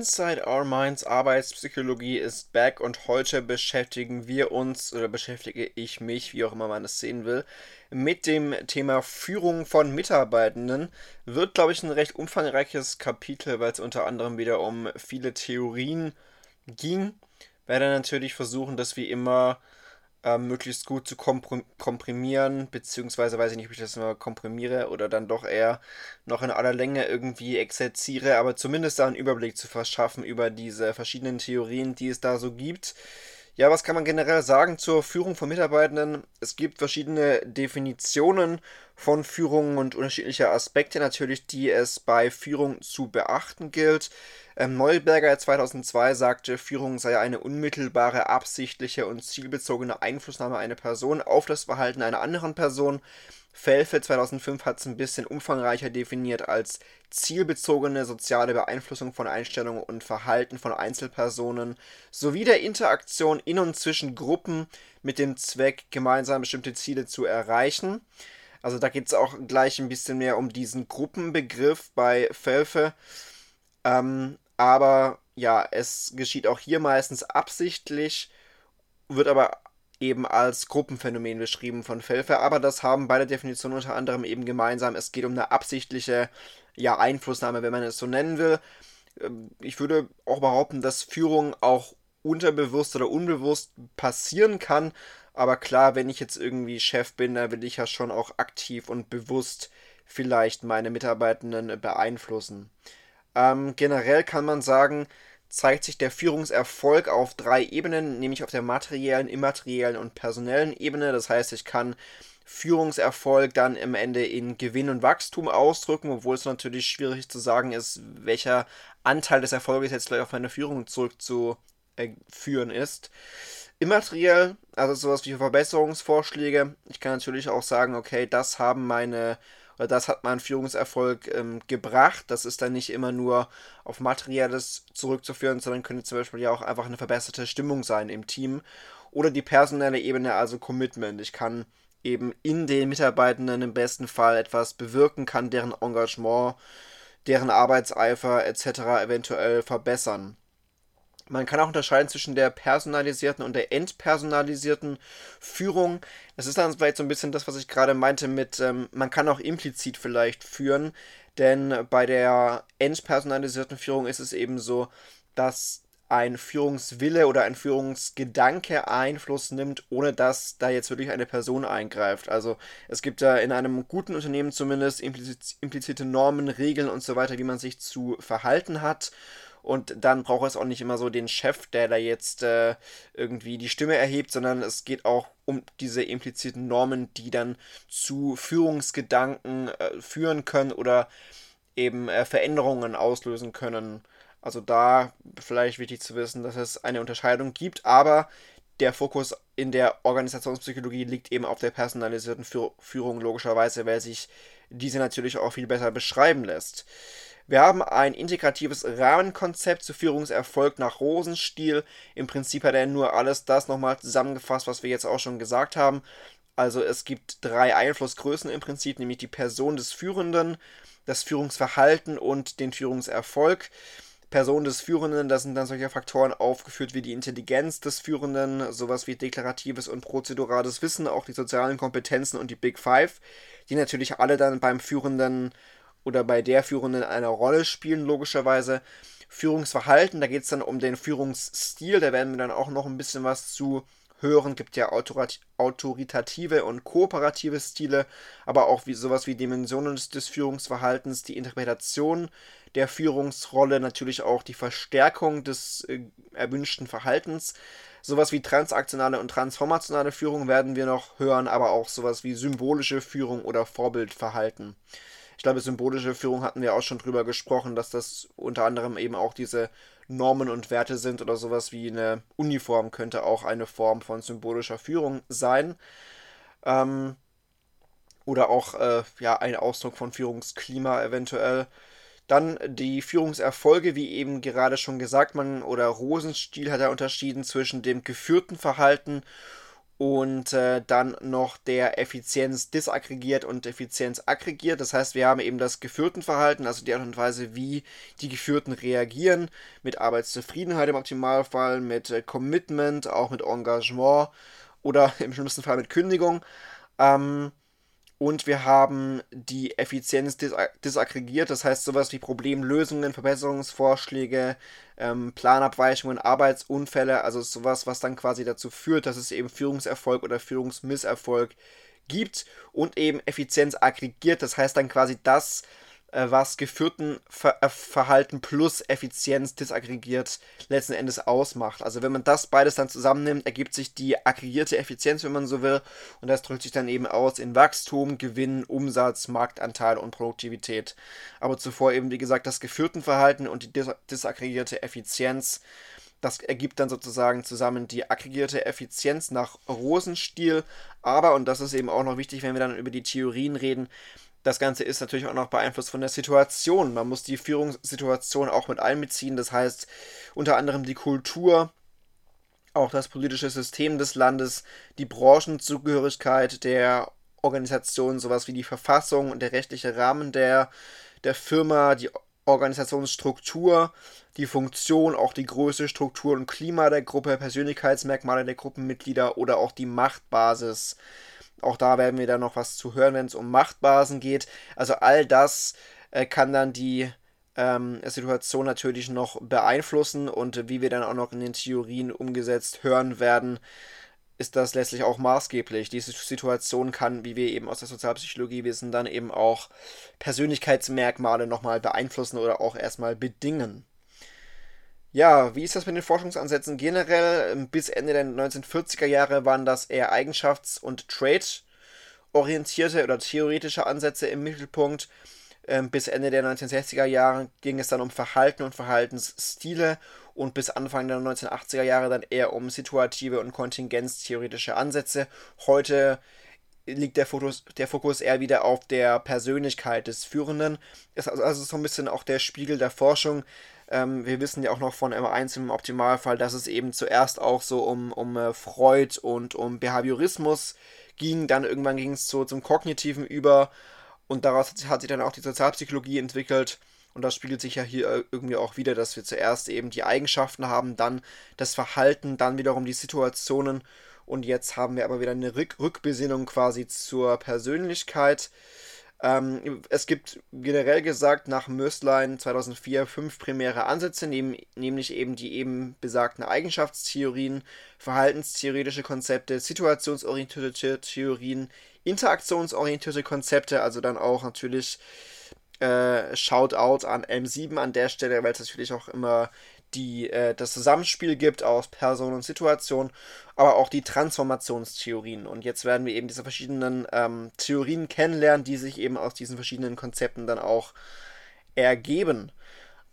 Inside Our Minds Arbeitspsychologie ist back und heute beschäftigen wir uns oder beschäftige ich mich, wie auch immer man es sehen will, mit dem Thema Führung von Mitarbeitenden. Wird, glaube ich, ein recht umfangreiches Kapitel, weil es unter anderem wieder um viele Theorien ging. Werde natürlich versuchen, dass wir immer äh, möglichst gut zu komprimieren, beziehungsweise weiß ich nicht, ob ich das immer komprimiere oder dann doch eher noch in aller Länge irgendwie exerziere, aber zumindest da einen Überblick zu verschaffen über diese verschiedenen Theorien, die es da so gibt. Ja, was kann man generell sagen zur Führung von Mitarbeitenden? Es gibt verschiedene Definitionen von Führung und unterschiedliche Aspekte natürlich, die es bei Führung zu beachten gilt. Ähm, Neuberger 2002 sagte, Führung sei eine unmittelbare, absichtliche und zielbezogene Einflussnahme einer Person auf das Verhalten einer anderen Person. Felfe 2005 hat es ein bisschen umfangreicher definiert als zielbezogene soziale Beeinflussung von Einstellungen und Verhalten von Einzelpersonen sowie der Interaktion in und zwischen Gruppen mit dem Zweck, gemeinsam bestimmte Ziele zu erreichen. Also da geht es auch gleich ein bisschen mehr um diesen Gruppenbegriff bei Felfe. Ähm, aber ja, es geschieht auch hier meistens absichtlich, wird aber eben als Gruppenphänomen beschrieben von Felfer. Aber das haben beide Definitionen unter anderem eben gemeinsam. Es geht um eine absichtliche ja, Einflussnahme, wenn man es so nennen will. Ähm, ich würde auch behaupten, dass Führung auch unterbewusst oder unbewusst passieren kann. Aber klar, wenn ich jetzt irgendwie Chef bin, dann will ich ja schon auch aktiv und bewusst vielleicht meine Mitarbeitenden beeinflussen. Ähm, generell kann man sagen, zeigt sich der Führungserfolg auf drei Ebenen, nämlich auf der materiellen, immateriellen und personellen Ebene. Das heißt, ich kann Führungserfolg dann im Ende in Gewinn und Wachstum ausdrücken, obwohl es natürlich schwierig zu sagen ist, welcher Anteil des Erfolges jetzt gleich auf meine Führung zurückzuführen ist. Immateriell, also sowas wie Verbesserungsvorschläge. Ich kann natürlich auch sagen, okay, das haben meine weil das hat meinen Führungserfolg ähm, gebracht. Das ist dann nicht immer nur auf Materielles zurückzuführen, sondern könnte zum Beispiel ja auch einfach eine verbesserte Stimmung sein im Team. Oder die personelle Ebene, also Commitment. Ich kann eben in den Mitarbeitenden im besten Fall etwas bewirken, kann deren Engagement, deren Arbeitseifer etc. eventuell verbessern. Man kann auch unterscheiden zwischen der personalisierten und der entpersonalisierten Führung. Das ist dann vielleicht so ein bisschen das, was ich gerade meinte mit, ähm, man kann auch implizit vielleicht führen, denn bei der entpersonalisierten Führung ist es eben so, dass ein Führungswille oder ein Führungsgedanke Einfluss nimmt, ohne dass da jetzt wirklich eine Person eingreift. Also es gibt da in einem guten Unternehmen zumindest implizite Normen, Regeln und so weiter, wie man sich zu verhalten hat. Und dann braucht es auch nicht immer so den Chef, der da jetzt äh, irgendwie die Stimme erhebt, sondern es geht auch um diese impliziten Normen, die dann zu Führungsgedanken äh, führen können oder eben äh, Veränderungen auslösen können. Also da vielleicht wichtig zu wissen, dass es eine Unterscheidung gibt, aber der Fokus in der Organisationspsychologie liegt eben auf der personalisierten Führung logischerweise, weil sich diese natürlich auch viel besser beschreiben lässt. Wir haben ein integratives Rahmenkonzept zu Führungserfolg nach Rosenstiel. Im Prinzip hat er nur alles das nochmal zusammengefasst, was wir jetzt auch schon gesagt haben. Also es gibt drei Einflussgrößen im Prinzip, nämlich die Person des Führenden, das Führungsverhalten und den Führungserfolg. Person des Führenden, da sind dann solche Faktoren aufgeführt wie die Intelligenz des Führenden, sowas wie deklaratives und prozedurales Wissen, auch die sozialen Kompetenzen und die Big Five, die natürlich alle dann beim Führenden oder bei der Führenden eine Rolle spielen, logischerweise. Führungsverhalten, da geht es dann um den Führungsstil, da werden wir dann auch noch ein bisschen was zu hören. Gibt ja autoritative und kooperative Stile, aber auch wie, sowas wie Dimensionen des, Führungsverhaltens, die Interpretation der Führungsrolle, natürlich auch die Verstärkung des äh, erwünschten Verhaltens. Sowas wie transaktionale und transformationale Führung werden wir noch hören, aber auch sowas wie symbolische Führung oder Vorbildverhalten. Ich glaube, symbolische Führung hatten wir auch schon drüber gesprochen, dass das unter anderem eben auch diese Normen und Werte sind oder sowas wie eine Uniform könnte auch eine Form von symbolischer Führung sein. Ähm, oder auch äh, ja, ein Ausdruck von Führungsklima eventuell. Dann die Führungserfolge, wie eben gerade schon gesagt, man oder Rosenstiel hat er unterschieden zwischen dem geführten Verhalten und äh, dann noch der Effizienz disaggregiert und Effizienz aggregiert. Das heißt, wir haben eben das Geführtenverhalten, also die Art und Weise, wie die Geführten reagieren, mit Arbeitszufriedenheit im Optimalfall, mit äh, Commitment, auch mit Engagement oder im schlimmsten Fall mit Kündigung. Ähm, und wir haben die Effizienz dis disaggregiert, das heißt sowas wie Problemlösungen, Verbesserungsvorschläge, ähm, Planabweichungen, Arbeitsunfälle, also sowas, was dann quasi dazu führt, dass es eben Führungserfolg oder Führungsmisserfolg gibt und eben Effizienz aggregiert, das heißt dann quasi das, was geführten Ver äh, Verhalten plus Effizienz disaggregiert letzten Endes ausmacht. Also wenn man das beides dann zusammennimmt, ergibt sich die aggregierte Effizienz, wenn man so will. Und das drückt sich dann eben aus in Wachstum, Gewinn, Umsatz, Marktanteil und Produktivität. Aber zuvor eben, wie gesagt, das geführten Verhalten und die dis disaggregierte Effizienz. Das ergibt dann sozusagen zusammen die aggregierte Effizienz nach Rosenstiel. Aber, und das ist eben auch noch wichtig, wenn wir dann über die Theorien reden, das Ganze ist natürlich auch noch beeinflusst von der Situation. Man muss die Führungssituation auch mit einbeziehen. Das heißt unter anderem die Kultur, auch das politische System des Landes, die Branchenzugehörigkeit der Organisation, sowas wie die Verfassung und der rechtliche Rahmen der, der Firma, die Organisationsstruktur, die Funktion, auch die Größe, Struktur und Klima der Gruppe, Persönlichkeitsmerkmale der Gruppenmitglieder oder auch die Machtbasis auch da werden wir dann noch was zu hören, wenn es um Machtbasen geht. Also all das äh, kann dann die ähm, Situation natürlich noch beeinflussen und wie wir dann auch noch in den Theorien umgesetzt hören werden, ist das letztlich auch maßgeblich. Diese Situation kann, wie wir eben aus der Sozialpsychologie wissen, dann eben auch Persönlichkeitsmerkmale nochmal beeinflussen oder auch erstmal bedingen. Ja, wie ist das mit den Forschungsansätzen generell? Bis Ende der 1940er Jahre waren das eher eigenschafts- und trade-orientierte oder theoretische Ansätze im Mittelpunkt. Ähm, bis Ende der 1960er Jahre ging es dann um Verhalten und Verhaltensstile und bis Anfang der 1980er Jahre dann eher um situative und kontingenztheoretische Ansätze. Heute liegt der Fokus, der Fokus eher wieder auf der Persönlichkeit des Führenden. Ist also, also so ein bisschen auch der Spiegel der Forschung. Ähm, wir wissen ja auch noch von M1 im Optimalfall, dass es eben zuerst auch so um, um äh, Freud und um Behaviorismus ging. Dann irgendwann ging es so zum Kognitiven über und daraus hat, hat sich dann auch die Sozialpsychologie entwickelt. Und das spiegelt sich ja hier äh, irgendwie auch wieder, dass wir zuerst eben die Eigenschaften haben, dann das Verhalten, dann wiederum die Situationen. Und jetzt haben wir aber wieder eine Rück Rückbesinnung quasi zur Persönlichkeit. Ähm, es gibt generell gesagt nach Möslein 2004 fünf primäre Ansätze, nehm, nämlich eben die eben besagten Eigenschaftstheorien, verhaltenstheoretische Konzepte, situationsorientierte Theorien, interaktionsorientierte Konzepte, also dann auch natürlich äh, Shoutout an M7 an der Stelle, weil es natürlich auch immer die äh, das Zusammenspiel gibt aus Person und Situation, aber auch die Transformationstheorien. Und jetzt werden wir eben diese verschiedenen ähm, Theorien kennenlernen, die sich eben aus diesen verschiedenen Konzepten dann auch ergeben.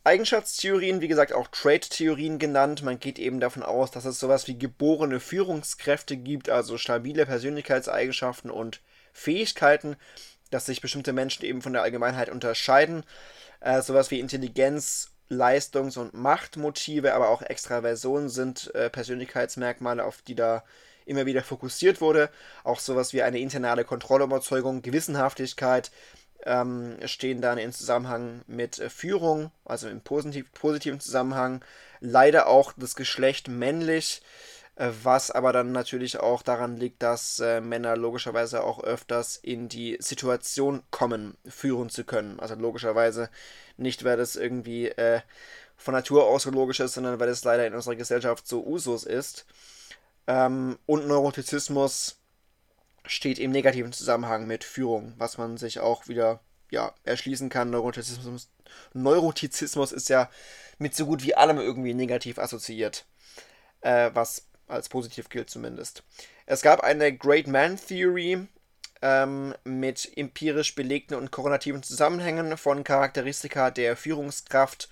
Eigenschaftstheorien, wie gesagt, auch Trait-Theorien genannt. Man geht eben davon aus, dass es sowas wie geborene Führungskräfte gibt, also stabile Persönlichkeitseigenschaften und Fähigkeiten, dass sich bestimmte Menschen eben von der Allgemeinheit unterscheiden. Äh, sowas wie Intelligenz Leistungs- und Machtmotive, aber auch Extraversion sind äh, Persönlichkeitsmerkmale, auf die da immer wieder fokussiert wurde. Auch sowas wie eine internale Kontrollüberzeugung, Gewissenhaftigkeit ähm, stehen dann in Zusammenhang mit äh, Führung, also im positiv, positiven Zusammenhang. Leider auch das Geschlecht männlich äh, was aber dann natürlich auch daran liegt, dass äh, Männer logischerweise auch öfters in die Situation kommen, führen zu können. Also logischerweise nicht, weil das irgendwie äh, von Natur aus so logisch ist, sondern weil es leider in unserer Gesellschaft so Usus ist. Ähm, und Neurotizismus steht im negativen Zusammenhang mit Führung, was man sich auch wieder ja, erschließen kann. Neurotizismus, Neurotizismus ist ja mit so gut wie allem irgendwie negativ assoziiert. Äh, was als positiv gilt zumindest. Es gab eine Great Man Theory ähm, mit empirisch belegten und korrelativen Zusammenhängen von Charakteristika der Führungskraft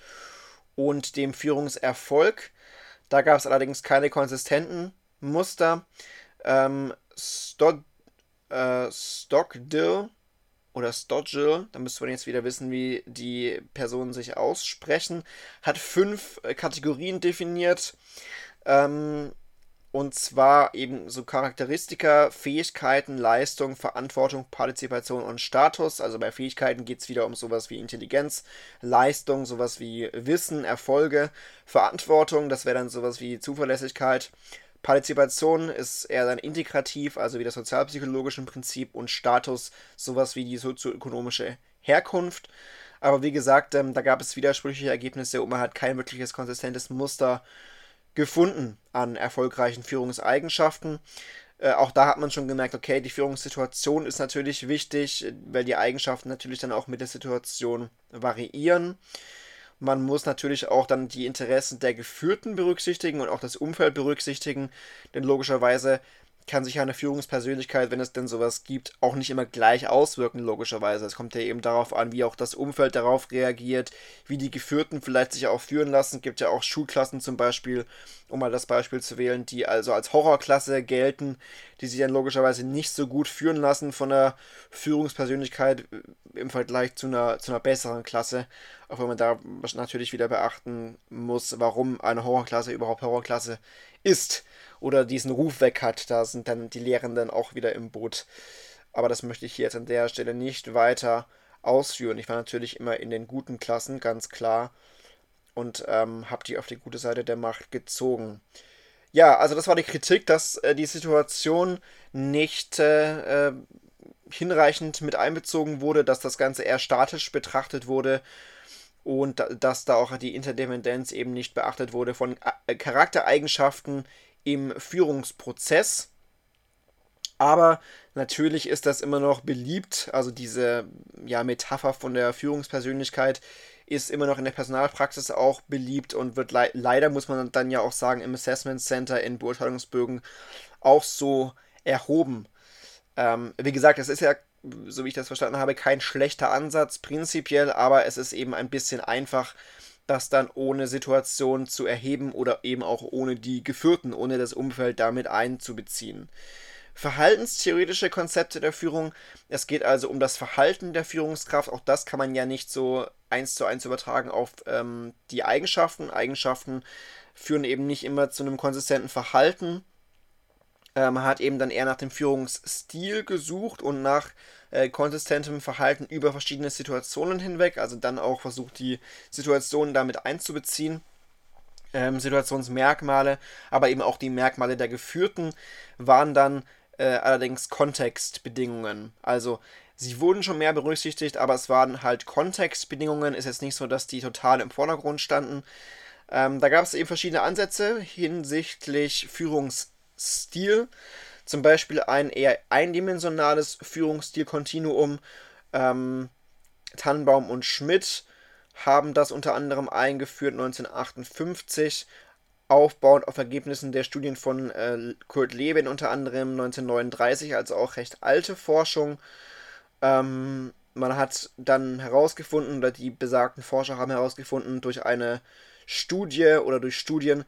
und dem Führungserfolg. Da gab es allerdings keine konsistenten Muster. Ähm, Stod, äh, Stockdill oder Stodgill, da müsste man jetzt wieder wissen, wie die Personen sich aussprechen, hat fünf äh, Kategorien definiert. Ähm, und zwar eben so Charakteristika, Fähigkeiten, Leistung, Verantwortung, Partizipation und Status. Also bei Fähigkeiten geht es wieder um sowas wie Intelligenz, Leistung, sowas wie Wissen, Erfolge, Verantwortung, das wäre dann sowas wie Zuverlässigkeit. Partizipation ist eher dann integrativ, also wie das sozialpsychologische Prinzip und Status, sowas wie die sozioökonomische Herkunft. Aber wie gesagt, ähm, da gab es widersprüchliche Ergebnisse und man hat kein wirkliches konsistentes Muster gefunden an erfolgreichen Führungseigenschaften. Äh, auch da hat man schon gemerkt, okay, die Führungssituation ist natürlich wichtig, weil die Eigenschaften natürlich dann auch mit der Situation variieren. Man muss natürlich auch dann die Interessen der Geführten berücksichtigen und auch das Umfeld berücksichtigen, denn logischerweise kann sich eine Führungspersönlichkeit, wenn es denn sowas gibt, auch nicht immer gleich auswirken, logischerweise. Es kommt ja eben darauf an, wie auch das Umfeld darauf reagiert, wie die Geführten vielleicht sich auch führen lassen. Es gibt ja auch Schulklassen zum Beispiel, um mal das Beispiel zu wählen, die also als Horrorklasse gelten, die sich dann logischerweise nicht so gut führen lassen von der Führungspersönlichkeit im Vergleich zu einer, zu einer besseren Klasse. Auch wenn man da natürlich wieder beachten muss, warum eine Horrorklasse überhaupt Horrorklasse ist oder diesen Ruf weg hat. Da sind dann die Lehrenden auch wieder im Boot. Aber das möchte ich jetzt an der Stelle nicht weiter ausführen. Ich war natürlich immer in den guten Klassen, ganz klar. Und ähm, habe die auf die gute Seite der Macht gezogen. Ja, also das war die Kritik, dass äh, die Situation nicht äh, äh hinreichend mit einbezogen wurde, dass das Ganze eher statisch betrachtet wurde und dass da auch die Interdependenz eben nicht beachtet wurde von äh, Charaktereigenschaften im Führungsprozess. Aber natürlich ist das immer noch beliebt, also diese ja, Metapher von der Führungspersönlichkeit ist immer noch in der Personalpraxis auch beliebt und wird le leider, muss man dann ja auch sagen, im Assessment Center in Beurteilungsbögen auch so erhoben. Ähm, wie gesagt, es ist ja, so wie ich das verstanden habe, kein schlechter Ansatz prinzipiell, aber es ist eben ein bisschen einfach, das dann ohne Situation zu erheben oder eben auch ohne die Geführten, ohne das Umfeld damit einzubeziehen. Verhaltenstheoretische Konzepte der Führung. Es geht also um das Verhalten der Führungskraft. Auch das kann man ja nicht so eins zu eins übertragen auf ähm, die Eigenschaften. Eigenschaften führen eben nicht immer zu einem konsistenten Verhalten. Äh, man hat eben dann eher nach dem Führungsstil gesucht und nach äh, konsistentem Verhalten über verschiedene Situationen hinweg, also dann auch versucht, die Situationen damit einzubeziehen. Ähm, Situationsmerkmale, aber eben auch die Merkmale der Geführten waren dann äh, allerdings Kontextbedingungen. Also sie wurden schon mehr berücksichtigt, aber es waren halt Kontextbedingungen. Ist jetzt nicht so, dass die total im Vordergrund standen. Ähm, da gab es eben verschiedene Ansätze hinsichtlich Führungsstil. Zum Beispiel ein eher eindimensionales Führungsstil-Kontinuum. Ähm, Tannenbaum und Schmidt haben das unter anderem eingeführt 1958, aufbauend auf Ergebnissen der Studien von äh, Kurt Lewin unter anderem 1939, also auch recht alte Forschung. Ähm, man hat dann herausgefunden, oder die besagten Forscher haben herausgefunden, durch eine Studie oder durch Studien,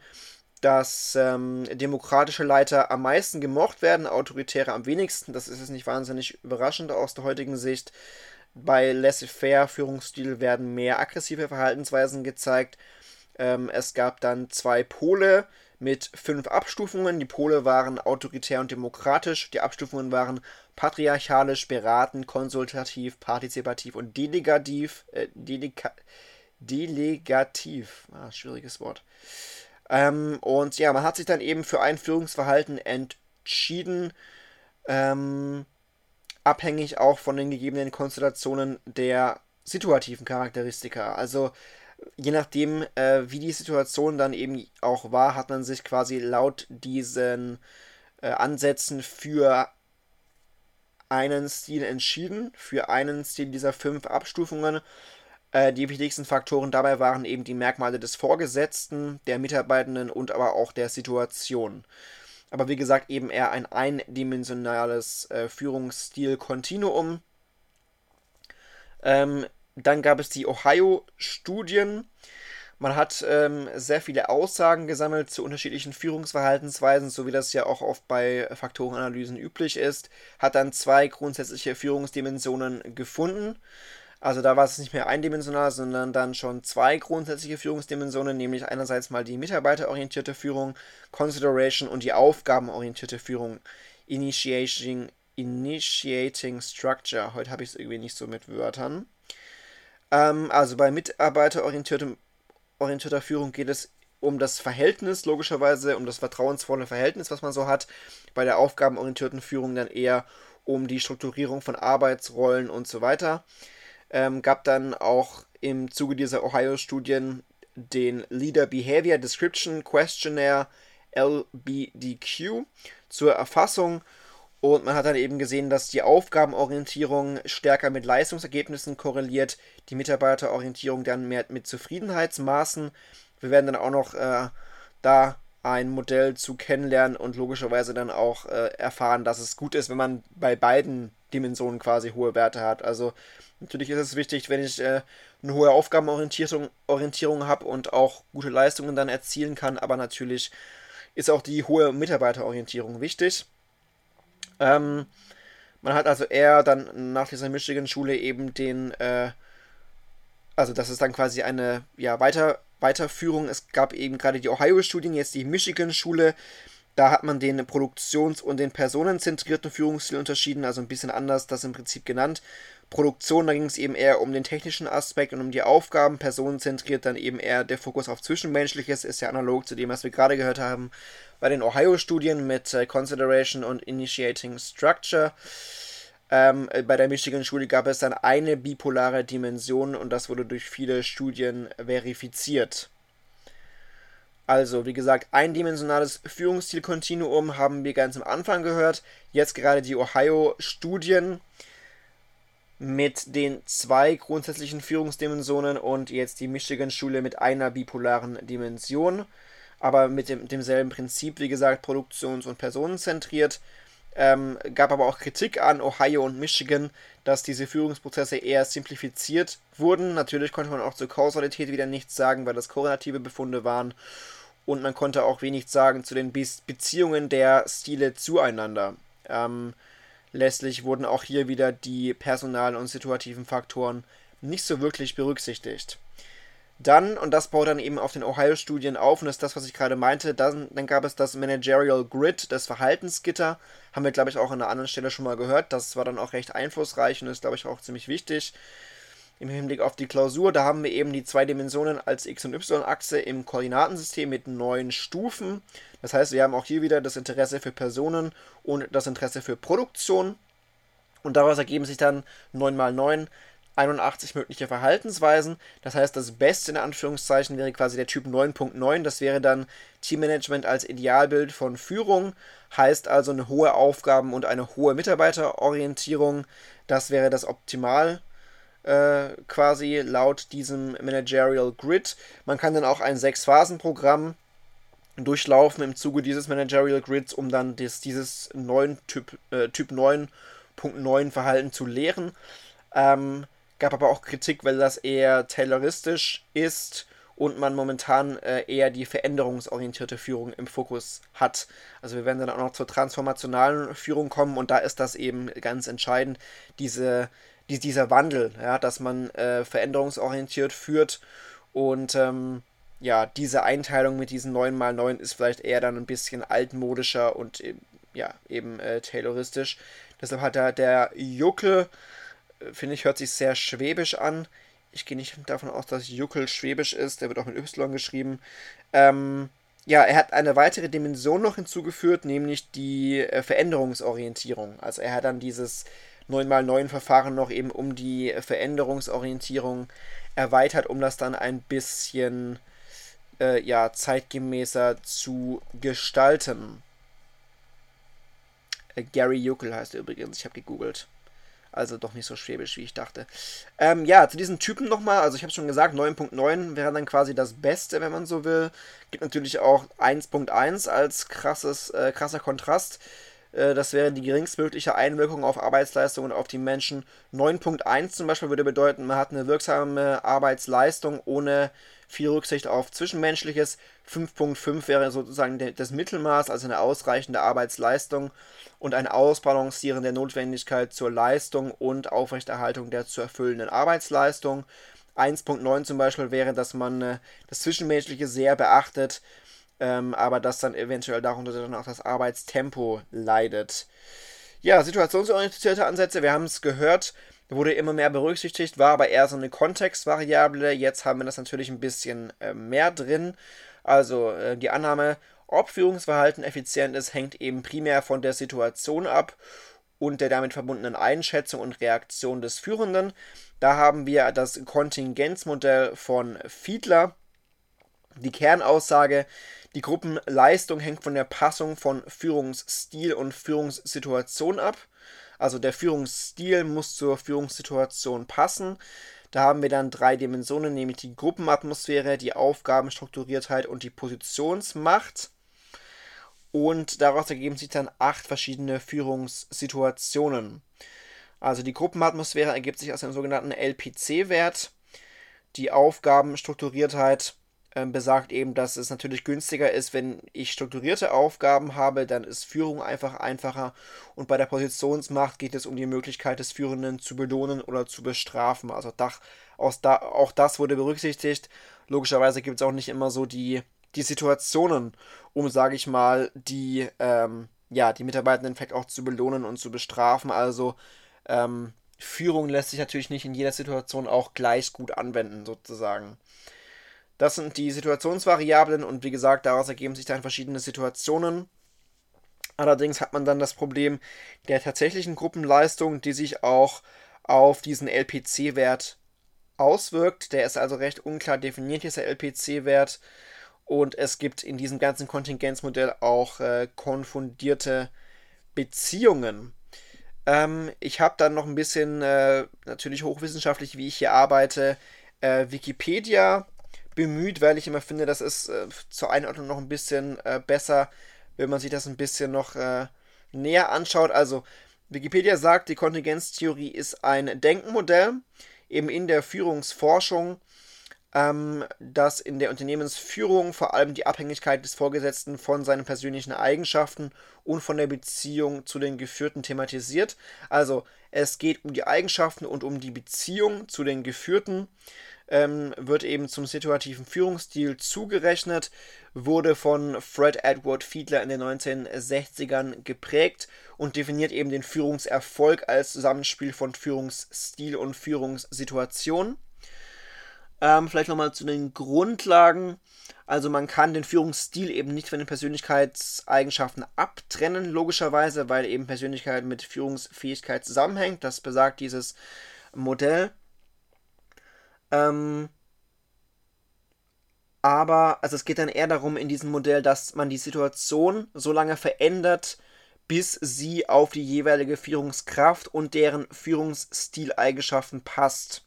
dass ähm, demokratische Leiter am meisten gemocht werden, autoritäre am wenigsten. Das ist jetzt nicht wahnsinnig überraschend aus der heutigen Sicht. Bei laissez-faire Führungsstil werden mehr aggressive Verhaltensweisen gezeigt. Ähm, es gab dann zwei Pole mit fünf Abstufungen. Die Pole waren autoritär und demokratisch. Die Abstufungen waren patriarchalisch, beratend, konsultativ, partizipativ und delegativ. Äh, delega delegativ. Ah, schwieriges Wort. Ähm, und ja, man hat sich dann eben für ein Führungsverhalten entschieden, ähm, abhängig auch von den gegebenen Konstellationen der situativen Charakteristika. Also je nachdem, äh, wie die Situation dann eben auch war, hat man sich quasi laut diesen äh, Ansätzen für einen Stil entschieden, für einen Stil dieser fünf Abstufungen äh, die wichtigsten Faktoren dabei waren eben die Merkmale des Vorgesetzten, der Mitarbeitenden und aber auch der Situation. Aber wie gesagt, eben eher ein eindimensionales äh, Führungsstil-Kontinuum. Ähm, dann gab es die Ohio-Studien. Man hat ähm, sehr viele Aussagen gesammelt zu unterschiedlichen Führungsverhaltensweisen, so wie das ja auch oft bei Faktorenanalysen üblich ist. Hat dann zwei grundsätzliche Führungsdimensionen gefunden. Also da war es nicht mehr eindimensional, sondern dann schon zwei grundsätzliche Führungsdimensionen, nämlich einerseits mal die mitarbeiterorientierte Führung, Consideration und die aufgabenorientierte Führung, Initiating, Initiating Structure. Heute habe ich es irgendwie nicht so mit Wörtern. Ähm, also bei mitarbeiterorientierter Führung geht es um das Verhältnis, logischerweise, um das vertrauensvolle Verhältnis, was man so hat. Bei der aufgabenorientierten Führung dann eher um die Strukturierung von Arbeitsrollen und so weiter. Ähm, gab dann auch im Zuge dieser Ohio-Studien den Leader Behavior Description Questionnaire LBDQ zur Erfassung und man hat dann eben gesehen, dass die Aufgabenorientierung stärker mit Leistungsergebnissen korreliert, die Mitarbeiterorientierung dann mehr mit Zufriedenheitsmaßen. Wir werden dann auch noch äh, da ein Modell zu kennenlernen und logischerweise dann auch äh, erfahren, dass es gut ist, wenn man bei beiden Dimensionen quasi hohe Werte hat. Also natürlich ist es wichtig, wenn ich äh, eine hohe Aufgabenorientierung Orientierung habe und auch gute Leistungen dann erzielen kann, aber natürlich ist auch die hohe Mitarbeiterorientierung wichtig. Ähm, man hat also eher dann nach dieser Michigan-Schule eben den, äh, also das ist dann quasi eine ja, Weiter Weiterführung. Es gab eben gerade die Ohio-Studien, jetzt die Michigan-Schule. Da hat man den produktions- und den personenzentrierten Führungsstil unterschieden, also ein bisschen anders das im Prinzip genannt. Produktion, da ging es eben eher um den technischen Aspekt und um die Aufgaben. Personenzentriert dann eben eher der Fokus auf Zwischenmenschliches, ist ja analog zu dem, was wir gerade gehört haben bei den Ohio-Studien mit äh, Consideration und Initiating Structure. Ähm, äh, bei der Michigan-Schule gab es dann eine bipolare Dimension und das wurde durch viele Studien verifiziert. Also, wie gesagt, eindimensionales Führungsstilkontinuum haben wir ganz am Anfang gehört. Jetzt gerade die Ohio-Studien mit den zwei grundsätzlichen Führungsdimensionen und jetzt die Michigan-Schule mit einer bipolaren Dimension aber mit dem, demselben Prinzip, wie gesagt, produktions- und personenzentriert. Ähm, gab aber auch Kritik an Ohio und Michigan, dass diese Führungsprozesse eher simplifiziert wurden. Natürlich konnte man auch zur Kausalität wieder nichts sagen, weil das korrelative Befunde waren. Und man konnte auch wenig sagen zu den Be Beziehungen der Stile zueinander. Ähm, letztlich wurden auch hier wieder die personalen und situativen Faktoren nicht so wirklich berücksichtigt. Dann, und das baut dann eben auf den Ohio-Studien auf, und das ist das, was ich gerade meinte, dann, dann gab es das Managerial Grid, das Verhaltensgitter. Haben wir, glaube ich, auch an einer anderen Stelle schon mal gehört. Das war dann auch recht einflussreich und ist, glaube ich, auch ziemlich wichtig. Im Hinblick auf die Klausur, da haben wir eben die zwei Dimensionen als X- und Y-Achse im Koordinatensystem mit neun Stufen. Das heißt, wir haben auch hier wieder das Interesse für Personen und das Interesse für Produktion. Und daraus ergeben sich dann 9 mal 9 81 mögliche Verhaltensweisen. Das heißt, das Beste in Anführungszeichen wäre quasi der Typ 9.9. Das wäre dann Teammanagement als Idealbild von Führung. Heißt also eine hohe Aufgaben- und eine hohe Mitarbeiterorientierung. Das wäre das Optimal äh, quasi laut diesem Managerial Grid. Man kann dann auch ein Sechs-Phasen-Programm durchlaufen im Zuge dieses Managerial Grids, um dann das, dieses neuen Typ, äh, typ 9.9 Verhalten zu lehren. Ähm, Gab aber auch Kritik, weil das eher tayloristisch ist und man momentan äh, eher die veränderungsorientierte Führung im Fokus hat. Also wir werden dann auch noch zur transformationalen Führung kommen und da ist das eben ganz entscheidend, diese, die, dieser Wandel, ja, dass man äh, veränderungsorientiert führt und ähm, ja, diese Einteilung mit diesen 9x9 ist vielleicht eher dann ein bisschen altmodischer und ja, eben äh, tayloristisch. Deshalb hat da der Juckel finde ich, hört sich sehr schwäbisch an. Ich gehe nicht davon aus, dass Juckel schwäbisch ist. Der wird auch mit Y geschrieben. Ähm, ja, er hat eine weitere Dimension noch hinzugeführt, nämlich die äh, Veränderungsorientierung. Also er hat dann dieses 9x9-Verfahren noch eben um die Veränderungsorientierung erweitert, um das dann ein bisschen äh, ja, zeitgemäßer zu gestalten. Äh, Gary Juckel heißt er übrigens, ich habe gegoogelt. Also doch nicht so schwäbisch, wie ich dachte. Ähm, ja, zu diesen Typen nochmal. Also ich habe schon gesagt, 9.9 wäre dann quasi das Beste, wenn man so will. Gibt natürlich auch 1.1 als krasses, äh, krasser Kontrast. Äh, das wäre die geringstmögliche Einwirkung auf Arbeitsleistung und auf die Menschen. 9.1 zum Beispiel würde bedeuten, man hat eine wirksame Arbeitsleistung ohne viel Rücksicht auf Zwischenmenschliches. 5.5 wäre sozusagen das Mittelmaß, also eine ausreichende Arbeitsleistung und ein Ausbalancieren der Notwendigkeit zur Leistung und Aufrechterhaltung der zu erfüllenden Arbeitsleistung. 1.9 zum Beispiel wäre, dass man äh, das Zwischenmenschliche sehr beachtet, ähm, aber dass dann eventuell darunter dann auch das Arbeitstempo leidet. Ja, situationsorientierte Ansätze, wir haben es gehört, wurde immer mehr berücksichtigt, war aber eher so eine Kontextvariable. Jetzt haben wir das natürlich ein bisschen äh, mehr drin. Also äh, die Annahme, ob Führungsverhalten effizient ist, hängt eben primär von der Situation ab und der damit verbundenen Einschätzung und Reaktion des Führenden. Da haben wir das Kontingenzmodell von Fiedler. Die Kernaussage, die Gruppenleistung hängt von der Passung von Führungsstil und Führungssituation ab. Also der Führungsstil muss zur Führungssituation passen. Da haben wir dann drei Dimensionen, nämlich die Gruppenatmosphäre, die Aufgabenstrukturiertheit und die Positionsmacht. Und daraus ergeben sich dann acht verschiedene Führungssituationen. Also die Gruppenatmosphäre ergibt sich aus dem sogenannten LPC-Wert. Die Aufgabenstrukturiertheit besagt eben, dass es natürlich günstiger ist, wenn ich strukturierte Aufgaben habe, dann ist Führung einfach einfacher und bei der Positionsmacht geht es um die Möglichkeit des Führenden zu belohnen oder zu bestrafen. Also da, auch das wurde berücksichtigt. Logischerweise gibt es auch nicht immer so die, die Situationen, um, sage ich mal, die, ähm, ja, die Mitarbeitenden vielleicht auch zu belohnen und zu bestrafen. Also ähm, Führung lässt sich natürlich nicht in jeder Situation auch gleich gut anwenden, sozusagen. Das sind die Situationsvariablen und wie gesagt, daraus ergeben sich dann verschiedene Situationen. Allerdings hat man dann das Problem der tatsächlichen Gruppenleistung, die sich auch auf diesen LPC-Wert auswirkt. Der ist also recht unklar definiert, dieser LPC-Wert. Und es gibt in diesem ganzen Kontingenzmodell auch äh, konfundierte Beziehungen. Ähm, ich habe dann noch ein bisschen, äh, natürlich hochwissenschaftlich, wie ich hier arbeite, äh, Wikipedia bemüht, weil ich immer finde, das ist äh, zur Einordnung noch ein bisschen äh, besser, wenn man sich das ein bisschen noch äh, näher anschaut. Also Wikipedia sagt, die Kontingenztheorie ist ein Denkmodell, eben in der Führungsforschung, ähm, dass in der Unternehmensführung vor allem die Abhängigkeit des Vorgesetzten von seinen persönlichen Eigenschaften und von der Beziehung zu den Geführten thematisiert. Also es geht um die Eigenschaften und um die Beziehung zu den Geführten ähm, wird eben zum situativen Führungsstil zugerechnet, wurde von Fred Edward Fiedler in den 1960ern geprägt und definiert eben den Führungserfolg als Zusammenspiel von Führungsstil und Führungssituation. Ähm, vielleicht nochmal zu den Grundlagen. Also man kann den Führungsstil eben nicht von den Persönlichkeitseigenschaften abtrennen, logischerweise, weil eben Persönlichkeit mit Führungsfähigkeit zusammenhängt. Das besagt dieses Modell. Ähm, aber, also es geht dann eher darum in diesem Modell, dass man die Situation so lange verändert, bis sie auf die jeweilige Führungskraft und deren Führungsstileigenschaften passt.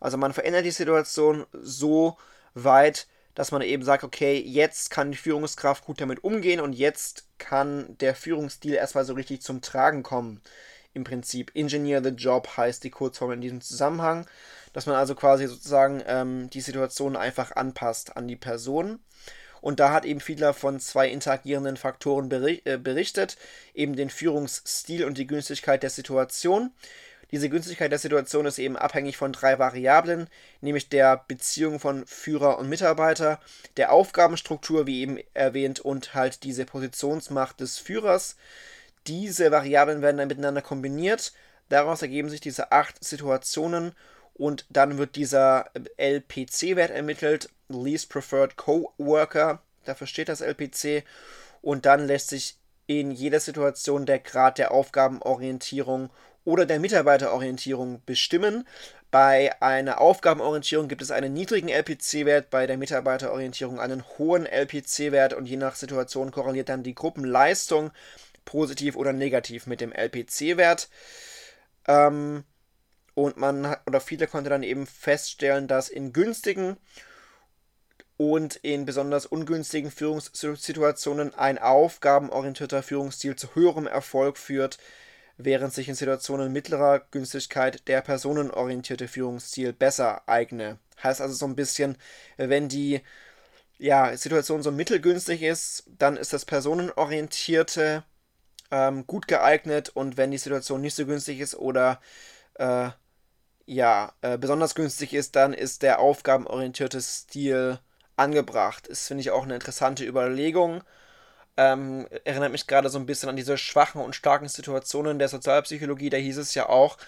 Also man verändert die Situation so weit, dass man eben sagt, okay, jetzt kann die Führungskraft gut damit umgehen und jetzt kann der Führungsstil erstmal so richtig zum Tragen kommen. Im Prinzip Engineer the Job heißt die Kurzform in diesem Zusammenhang dass man also quasi sozusagen ähm, die Situation einfach anpasst an die Person. Und da hat eben Fiedler von zwei interagierenden Faktoren äh, berichtet, eben den Führungsstil und die Günstigkeit der Situation. Diese Günstigkeit der Situation ist eben abhängig von drei Variablen, nämlich der Beziehung von Führer und Mitarbeiter, der Aufgabenstruktur, wie eben erwähnt, und halt diese Positionsmacht des Führers. Diese Variablen werden dann miteinander kombiniert. Daraus ergeben sich diese acht Situationen und dann wird dieser LPC-Wert ermittelt, Least Preferred Coworker, dafür steht das LPC, und dann lässt sich in jeder Situation der Grad der Aufgabenorientierung oder der Mitarbeiterorientierung bestimmen. Bei einer Aufgabenorientierung gibt es einen niedrigen LPC-Wert, bei der Mitarbeiterorientierung einen hohen LPC-Wert und je nach Situation korreliert dann die Gruppenleistung positiv oder negativ mit dem LPC-Wert. Ähm, und man oder viele konnte dann eben feststellen, dass in günstigen und in besonders ungünstigen Führungssituationen ein aufgabenorientierter Führungsstil zu höherem Erfolg führt, während sich in Situationen mittlerer Günstigkeit der personenorientierte Führungsstil besser eigne. Heißt also so ein bisschen, wenn die ja, Situation so mittelgünstig ist, dann ist das personenorientierte ähm, gut geeignet und wenn die Situation nicht so günstig ist oder äh, ja, äh, besonders günstig ist, dann ist der aufgabenorientierte Stil angebracht. Ist, finde ich, auch eine interessante Überlegung. Ähm, erinnert mich gerade so ein bisschen an diese schwachen und starken Situationen der Sozialpsychologie. Da hieß es ja auch,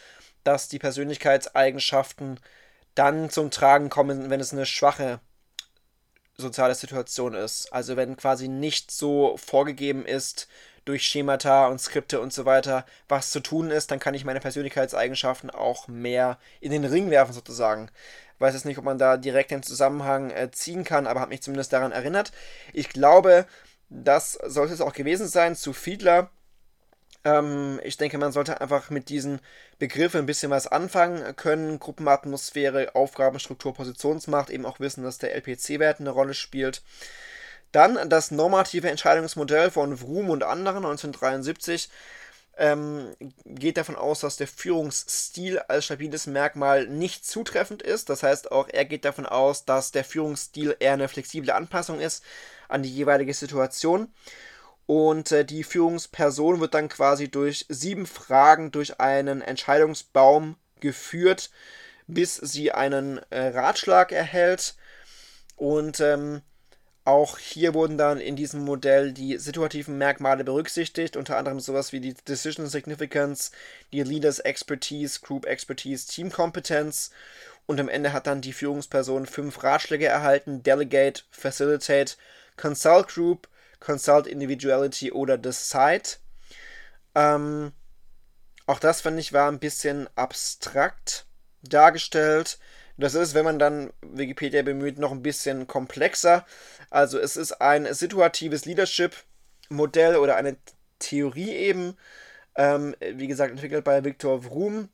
dass die Persönlichkeitseigenschaften dann zum Tragen kommen, wenn es eine schwache soziale Situation ist. Also wenn quasi nicht so vorgegeben ist durch Schemata und Skripte und so weiter, was zu tun ist, dann kann ich meine Persönlichkeitseigenschaften auch mehr in den Ring werfen sozusagen. Weiß jetzt nicht, ob man da direkt den Zusammenhang äh, ziehen kann, aber hat mich zumindest daran erinnert. Ich glaube, das sollte es auch gewesen sein zu Fiedler ähm, ich denke, man sollte einfach mit diesen Begriffen ein bisschen was anfangen können. Gruppenatmosphäre, Aufgabenstruktur, Positionsmacht, eben auch wissen, dass der LPC-Wert eine Rolle spielt. Dann das normative Entscheidungsmodell von Vroom und anderen 1973 ähm, geht davon aus, dass der Führungsstil als stabiles Merkmal nicht zutreffend ist. Das heißt, auch er geht davon aus, dass der Führungsstil eher eine flexible Anpassung ist an die jeweilige Situation. Und äh, die Führungsperson wird dann quasi durch sieben Fragen durch einen Entscheidungsbaum geführt, bis sie einen äh, Ratschlag erhält. Und ähm, auch hier wurden dann in diesem Modell die situativen Merkmale berücksichtigt, unter anderem sowas wie die Decision Significance, die Leaders Expertise, Group Expertise, Team Competence. Und am Ende hat dann die Führungsperson fünf Ratschläge erhalten: Delegate, Facilitate, Consult Group, Consult Individuality oder Decide. Ähm, auch das fand ich war ein bisschen abstrakt dargestellt. Das ist, wenn man dann Wikipedia bemüht, noch ein bisschen komplexer. Also es ist ein situatives Leadership-Modell oder eine Theorie eben. Ähm, wie gesagt, entwickelt bei Viktor Vroom.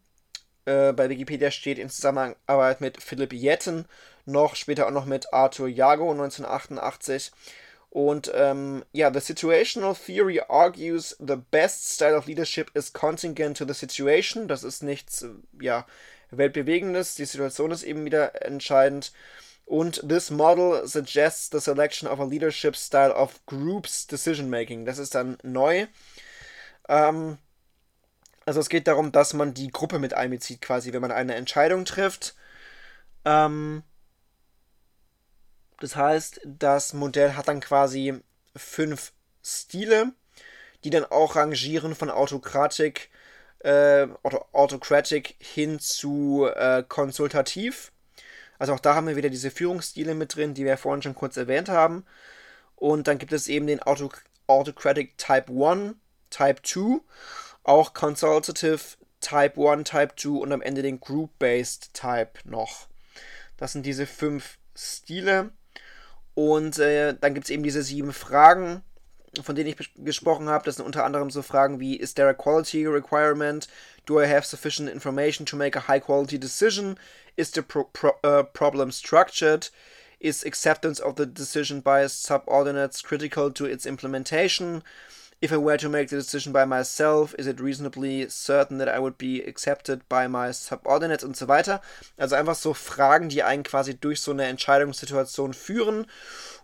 Äh, bei Wikipedia steht in Zusammenarbeit mit Philipp Jetten noch, später auch noch mit Arthur Jago 1988. Und ähm, ja, the situational theory argues the best style of leadership is contingent to the situation. Das ist nichts, äh, ja, weltbewegendes. Die Situation ist eben wieder entscheidend. Und this model suggests the selection of a leadership style of groups decision making. Das ist dann neu. Ähm, also es geht darum, dass man die Gruppe mit einbezieht, quasi, wenn man eine Entscheidung trifft. Ähm, das heißt, das Modell hat dann quasi fünf Stile, die dann auch rangieren von Autokratik, äh, Autocratic hin zu äh, konsultativ. Also auch da haben wir wieder diese Führungsstile mit drin, die wir vorhin schon kurz erwähnt haben. Und dann gibt es eben den Auto Autocratic Type 1, Type 2, auch Consultative Type 1, Type 2 und am Ende den Group-Based Type noch. Das sind diese fünf Stile. Und äh, dann gibt es eben diese sieben Fragen, von denen ich gesprochen habe. Das sind unter anderem so Fragen wie: Is there a quality requirement? Do I have sufficient information to make a high quality decision? Is the pro pro uh, problem structured? Is acceptance of the decision by subordinates critical to its implementation? If I were to make the decision by myself, is it reasonably certain that I would be accepted by my subordinates und so weiter. Also einfach so Fragen, die einen quasi durch so eine Entscheidungssituation führen.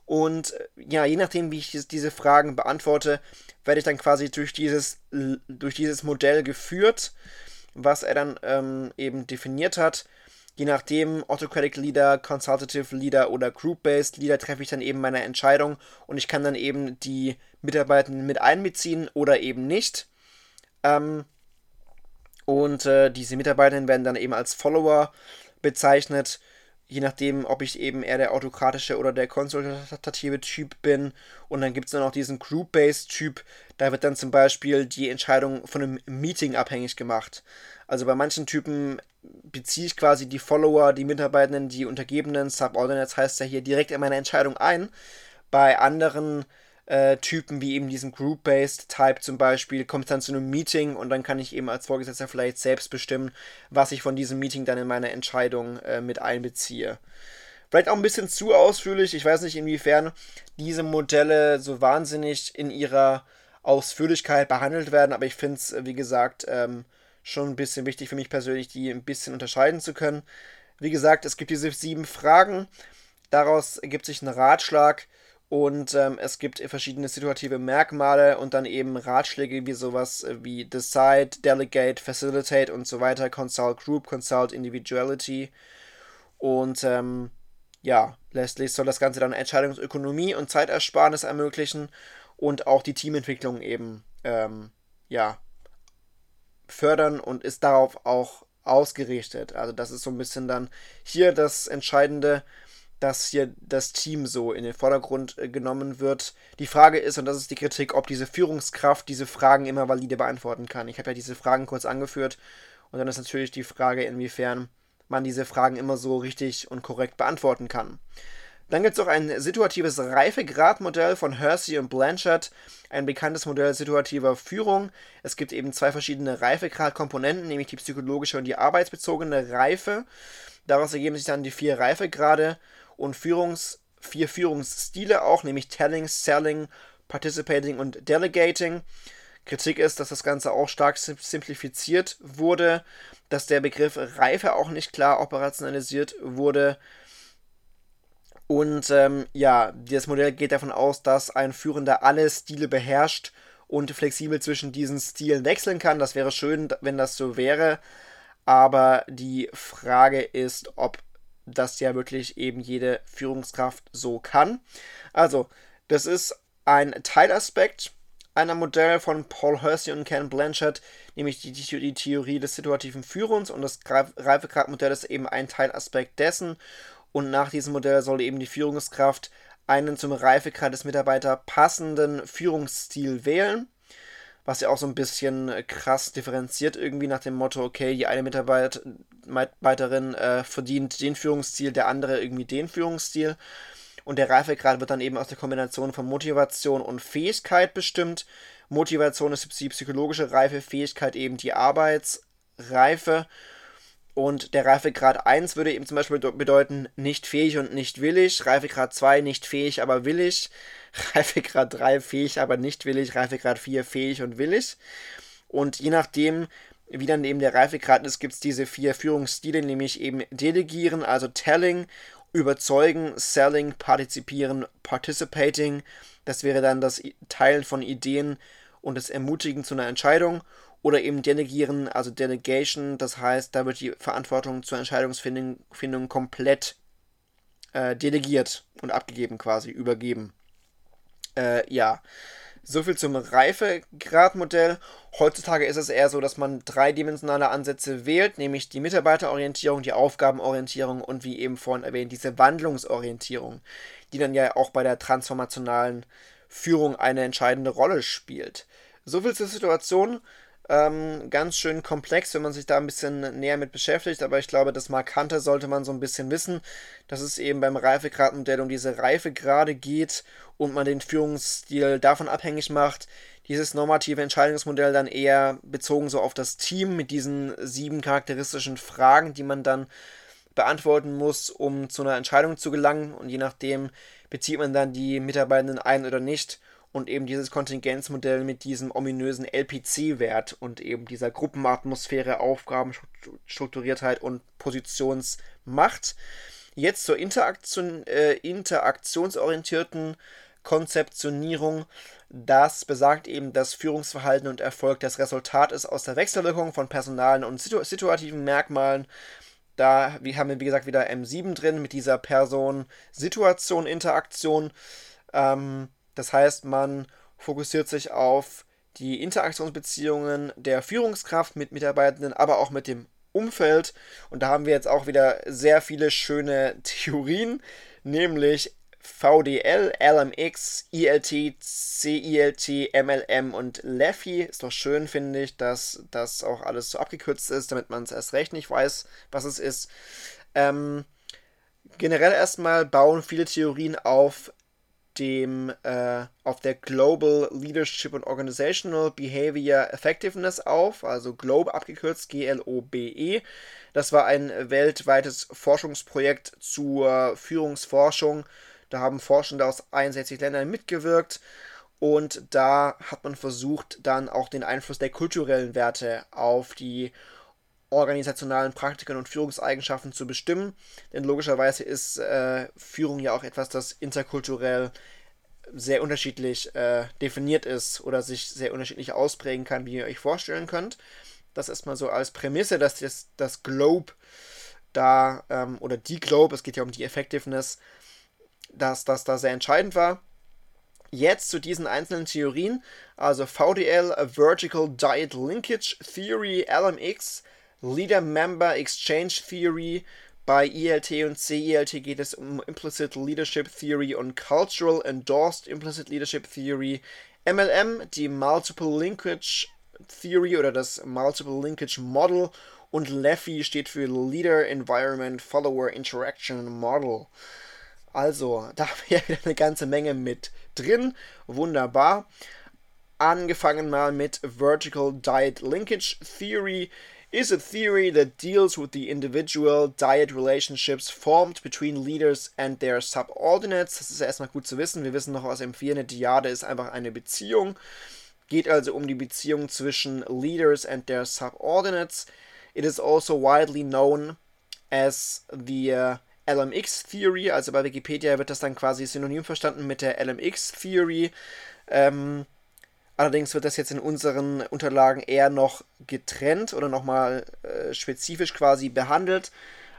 Und äh, ja, je nachdem, wie ich diese Fragen beantworte, werde ich dann quasi durch dieses, durch dieses Modell geführt, was er dann ähm, eben definiert hat je nachdem, Autocratic Leader, Consultative Leader oder Group-Based Leader, treffe ich dann eben meine Entscheidung und ich kann dann eben die Mitarbeitenden mit einbeziehen oder eben nicht. Ähm, und äh, diese Mitarbeitenden werden dann eben als Follower bezeichnet, je nachdem, ob ich eben eher der autokratische oder der konsultative Typ bin. Und dann gibt es dann auch diesen Group-Based Typ, da wird dann zum Beispiel die Entscheidung von einem Meeting abhängig gemacht. Also bei manchen Typen beziehe ich quasi die Follower, die Mitarbeitenden, die Untergebenen, Subordinates heißt ja hier direkt in meine Entscheidung ein. Bei anderen äh, Typen wie eben diesem Group-Based Type zum Beispiel kommt es dann zu einem Meeting und dann kann ich eben als Vorgesetzter vielleicht selbst bestimmen, was ich von diesem Meeting dann in meine Entscheidung äh, mit einbeziehe. Vielleicht auch ein bisschen zu ausführlich. Ich weiß nicht, inwiefern diese Modelle so wahnsinnig in ihrer Ausführlichkeit behandelt werden, aber ich finde es, wie gesagt, ähm, schon ein bisschen wichtig für mich persönlich, die ein bisschen unterscheiden zu können. Wie gesagt, es gibt diese sieben Fragen. Daraus ergibt sich ein Ratschlag und ähm, es gibt verschiedene situative Merkmale und dann eben Ratschläge wie sowas wie Decide, Delegate, Facilitate und so weiter, Consult Group, Consult Individuality. Und ähm, ja, letztlich soll das Ganze dann Entscheidungsökonomie und Zeitersparnis ermöglichen und auch die Teamentwicklung eben ähm, ja, fördern und ist darauf auch ausgerichtet. Also das ist so ein bisschen dann hier das Entscheidende, dass hier das Team so in den Vordergrund äh, genommen wird. Die Frage ist, und das ist die Kritik, ob diese Führungskraft diese Fragen immer valide beantworten kann. Ich habe ja diese Fragen kurz angeführt und dann ist natürlich die Frage, inwiefern man diese Fragen immer so richtig und korrekt beantworten kann. Dann gibt es auch ein situatives Reifegradmodell von Hersey und Blanchard, ein bekanntes Modell situativer Führung. Es gibt eben zwei verschiedene Reifegradkomponenten, nämlich die psychologische und die arbeitsbezogene Reife. Daraus ergeben sich dann die vier Reifegrade und Führungs, vier Führungsstile auch, nämlich Telling, Selling, Participating und Delegating. Kritik ist, dass das Ganze auch stark simplifiziert wurde, dass der Begriff Reife auch nicht klar operationalisiert wurde. Und ähm, ja, das Modell geht davon aus, dass ein Führender alle Stile beherrscht und flexibel zwischen diesen Stilen wechseln kann. Das wäre schön, wenn das so wäre. Aber die Frage ist, ob das ja wirklich eben jede Führungskraft so kann. Also, das ist ein Teilaspekt einer Modell von Paul Hersey und Ken Blanchard, nämlich die, die, die Theorie des situativen Führens und das Reifegradmodell ist eben ein Teilaspekt dessen. Und nach diesem Modell soll eben die Führungskraft einen zum Reifegrad des Mitarbeiters passenden Führungsstil wählen was ja auch so ein bisschen äh, krass differenziert irgendwie nach dem Motto, okay, die eine Mitarbeiterin äh, verdient den Führungsstil, der andere irgendwie den Führungsstil. Und der Reifegrad wird dann eben aus der Kombination von Motivation und Fähigkeit bestimmt. Motivation ist die psychologische Reife, Fähigkeit eben die Arbeitsreife. Und der Reifegrad 1 würde eben zum Beispiel bedeuten, nicht fähig und nicht willig. Reifegrad 2 nicht fähig, aber willig. Reifegrad 3 fähig, aber nicht willig. Reifegrad 4 fähig und willig. Und je nachdem, wie dann eben der Reifegrad ist, gibt es diese vier Führungsstile, nämlich eben Delegieren, also Telling, Überzeugen, Selling, Partizipieren, Participating. Das wäre dann das Teilen von Ideen und das Ermutigen zu einer Entscheidung oder eben delegieren, also Delegation, das heißt, da wird die Verantwortung zur Entscheidungsfindung komplett äh, delegiert und abgegeben quasi, übergeben. Äh, ja, soviel zum Reifegradmodell. Heutzutage ist es eher so, dass man dreidimensionale Ansätze wählt, nämlich die Mitarbeiterorientierung, die Aufgabenorientierung und wie eben vorhin erwähnt, diese Wandlungsorientierung, die dann ja auch bei der transformationalen Führung eine entscheidende Rolle spielt. Soviel zur Situation. Ähm, ganz schön komplex, wenn man sich da ein bisschen näher mit beschäftigt, aber ich glaube, das Markante sollte man so ein bisschen wissen, dass es eben beim Reifegradmodell um diese Reifegrade geht und man den Führungsstil davon abhängig macht. Dieses normative Entscheidungsmodell dann eher bezogen so auf das Team mit diesen sieben charakteristischen Fragen, die man dann beantworten muss, um zu einer Entscheidung zu gelangen und je nachdem bezieht man dann die Mitarbeitenden ein oder nicht und eben dieses Kontingenzmodell mit diesem ominösen LPC-Wert und eben dieser Gruppenatmosphäre, Aufgabenstrukturiertheit und Positionsmacht. Jetzt zur Interaktion, äh, interaktionsorientierten Konzeptionierung. Das besagt eben, dass Führungsverhalten und Erfolg das Resultat ist aus der Wechselwirkung von personalen und situ situativen Merkmalen. Da haben wir, wie gesagt, wieder M7 drin mit dieser Person-Situation-Interaktion. Ähm, das heißt, man fokussiert sich auf die Interaktionsbeziehungen der Führungskraft mit Mitarbeitenden, aber auch mit dem Umfeld. Und da haben wir jetzt auch wieder sehr viele schöne Theorien, nämlich VDL, LMX, ILT, CILT, MLM und LEFI. Ist doch schön, finde ich, dass das auch alles so abgekürzt ist, damit man es erst recht nicht weiß, was es ist. Ähm, generell erstmal bauen viele Theorien auf dem äh, auf der Global Leadership and Organizational Behavior Effectiveness auf, also GLOBE abgekürzt, G-L-O-B-E. Das war ein weltweites Forschungsprojekt zur Führungsforschung. Da haben Forschende aus 61 Ländern mitgewirkt und da hat man versucht, dann auch den Einfluss der kulturellen Werte auf die organisationalen Praktikern und Führungseigenschaften zu bestimmen. Denn logischerweise ist äh, Führung ja auch etwas, das interkulturell sehr unterschiedlich äh, definiert ist oder sich sehr unterschiedlich ausprägen kann, wie ihr euch vorstellen könnt. Das ist mal so als Prämisse, dass das, das Globe da, ähm, oder die Globe, es geht ja um die Effectiveness, dass das da sehr entscheidend war. Jetzt zu diesen einzelnen Theorien, also VDL, Vertical Diet Linkage Theory, LMX, Leader Member Exchange Theory. Bei ELT und CELT geht es um Implicit Leadership Theory und Cultural Endorsed Implicit Leadership Theory. MLM, die Multiple Linkage Theory oder das Multiple Linkage Model und LEFI steht für Leader Environment Follower Interaction Model. Also, da wäre wieder eine ganze Menge mit drin. Wunderbar. Angefangen mal mit Vertical Diet Linkage Theory. Is a theory that deals with the individual diet relationships formed between leaders and their subordinates. Das ist ja erstmal gut zu wissen. Wir wissen noch aus M4, eine Diade ist einfach eine Beziehung. Geht also um die Beziehung zwischen leaders and their subordinates. It is also widely known as the uh, LMX Theory, also bei Wikipedia wird das dann quasi synonym verstanden mit der LMX Theory. Ähm, allerdings wird das jetzt in unseren Unterlagen eher noch getrennt oder nochmal äh, spezifisch quasi behandelt.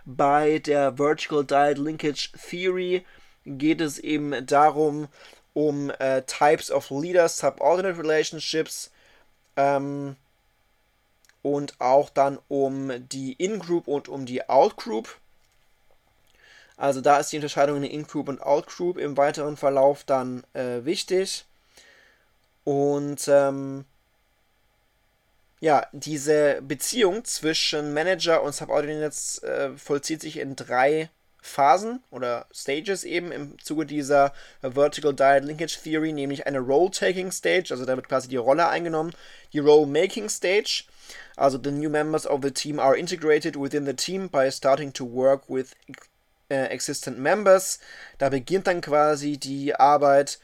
Bei der Vertical Diet Linkage Theory geht es eben darum, um äh, Types of Leaders, Subordinate Relationships ähm, und auch dann um die In-Group und um die Out-Group. Also da ist die Unterscheidung in In-Group und Out-Group im weiteren Verlauf dann äh, wichtig. Und ähm, ja, diese Beziehung zwischen Manager und Subordinates äh, vollzieht sich in drei Phasen oder Stages eben im Zuge dieser Vertical Diet Linkage Theory, nämlich eine Role-Taking Stage, also da wird quasi die Rolle eingenommen, die Role-Making Stage, also the new members of the team are integrated within the team by starting to work with äh, Existent Members. Da beginnt dann quasi die Arbeit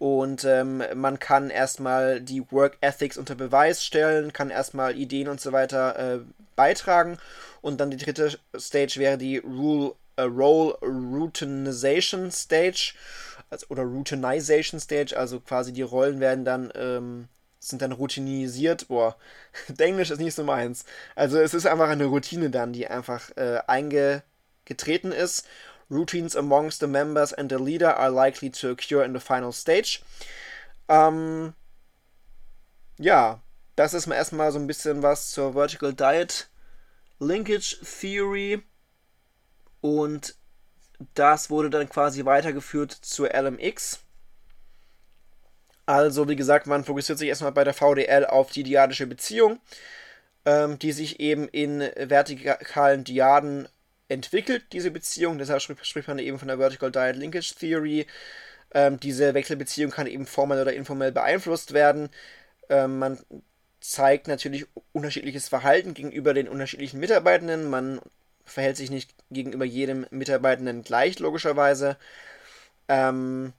und ähm, man kann erstmal die Work Ethics unter Beweis stellen, kann erstmal Ideen und so weiter äh, beitragen. Und dann die dritte Stage wäre die Rule, äh, Role Routinization Stage also, oder Routinization Stage, also quasi die Rollen werden dann ähm, sind dann routinisiert. Boah, Englisch ist nicht so meins. Also es ist einfach eine Routine dann, die einfach äh, einge getreten ist. Routines amongst the members and the leader are likely to occur in the final stage. Ähm, ja, das ist mal erstmal so ein bisschen was zur Vertical Diet Linkage Theory. Und das wurde dann quasi weitergeführt zur LMX. Also, wie gesagt, man fokussiert sich erstmal bei der VDL auf die diadische Beziehung, ähm, die sich eben in vertikalen Diaden entwickelt, diese Beziehung. Deshalb spricht man eben von der Vertical Diet Linkage Theory. Ähm, diese Wechselbeziehung kann eben formell oder informell beeinflusst werden. Ähm, man zeigt natürlich unterschiedliches Verhalten gegenüber den unterschiedlichen Mitarbeitenden. Man verhält sich nicht gegenüber jedem Mitarbeitenden gleich, logischerweise. Ähm,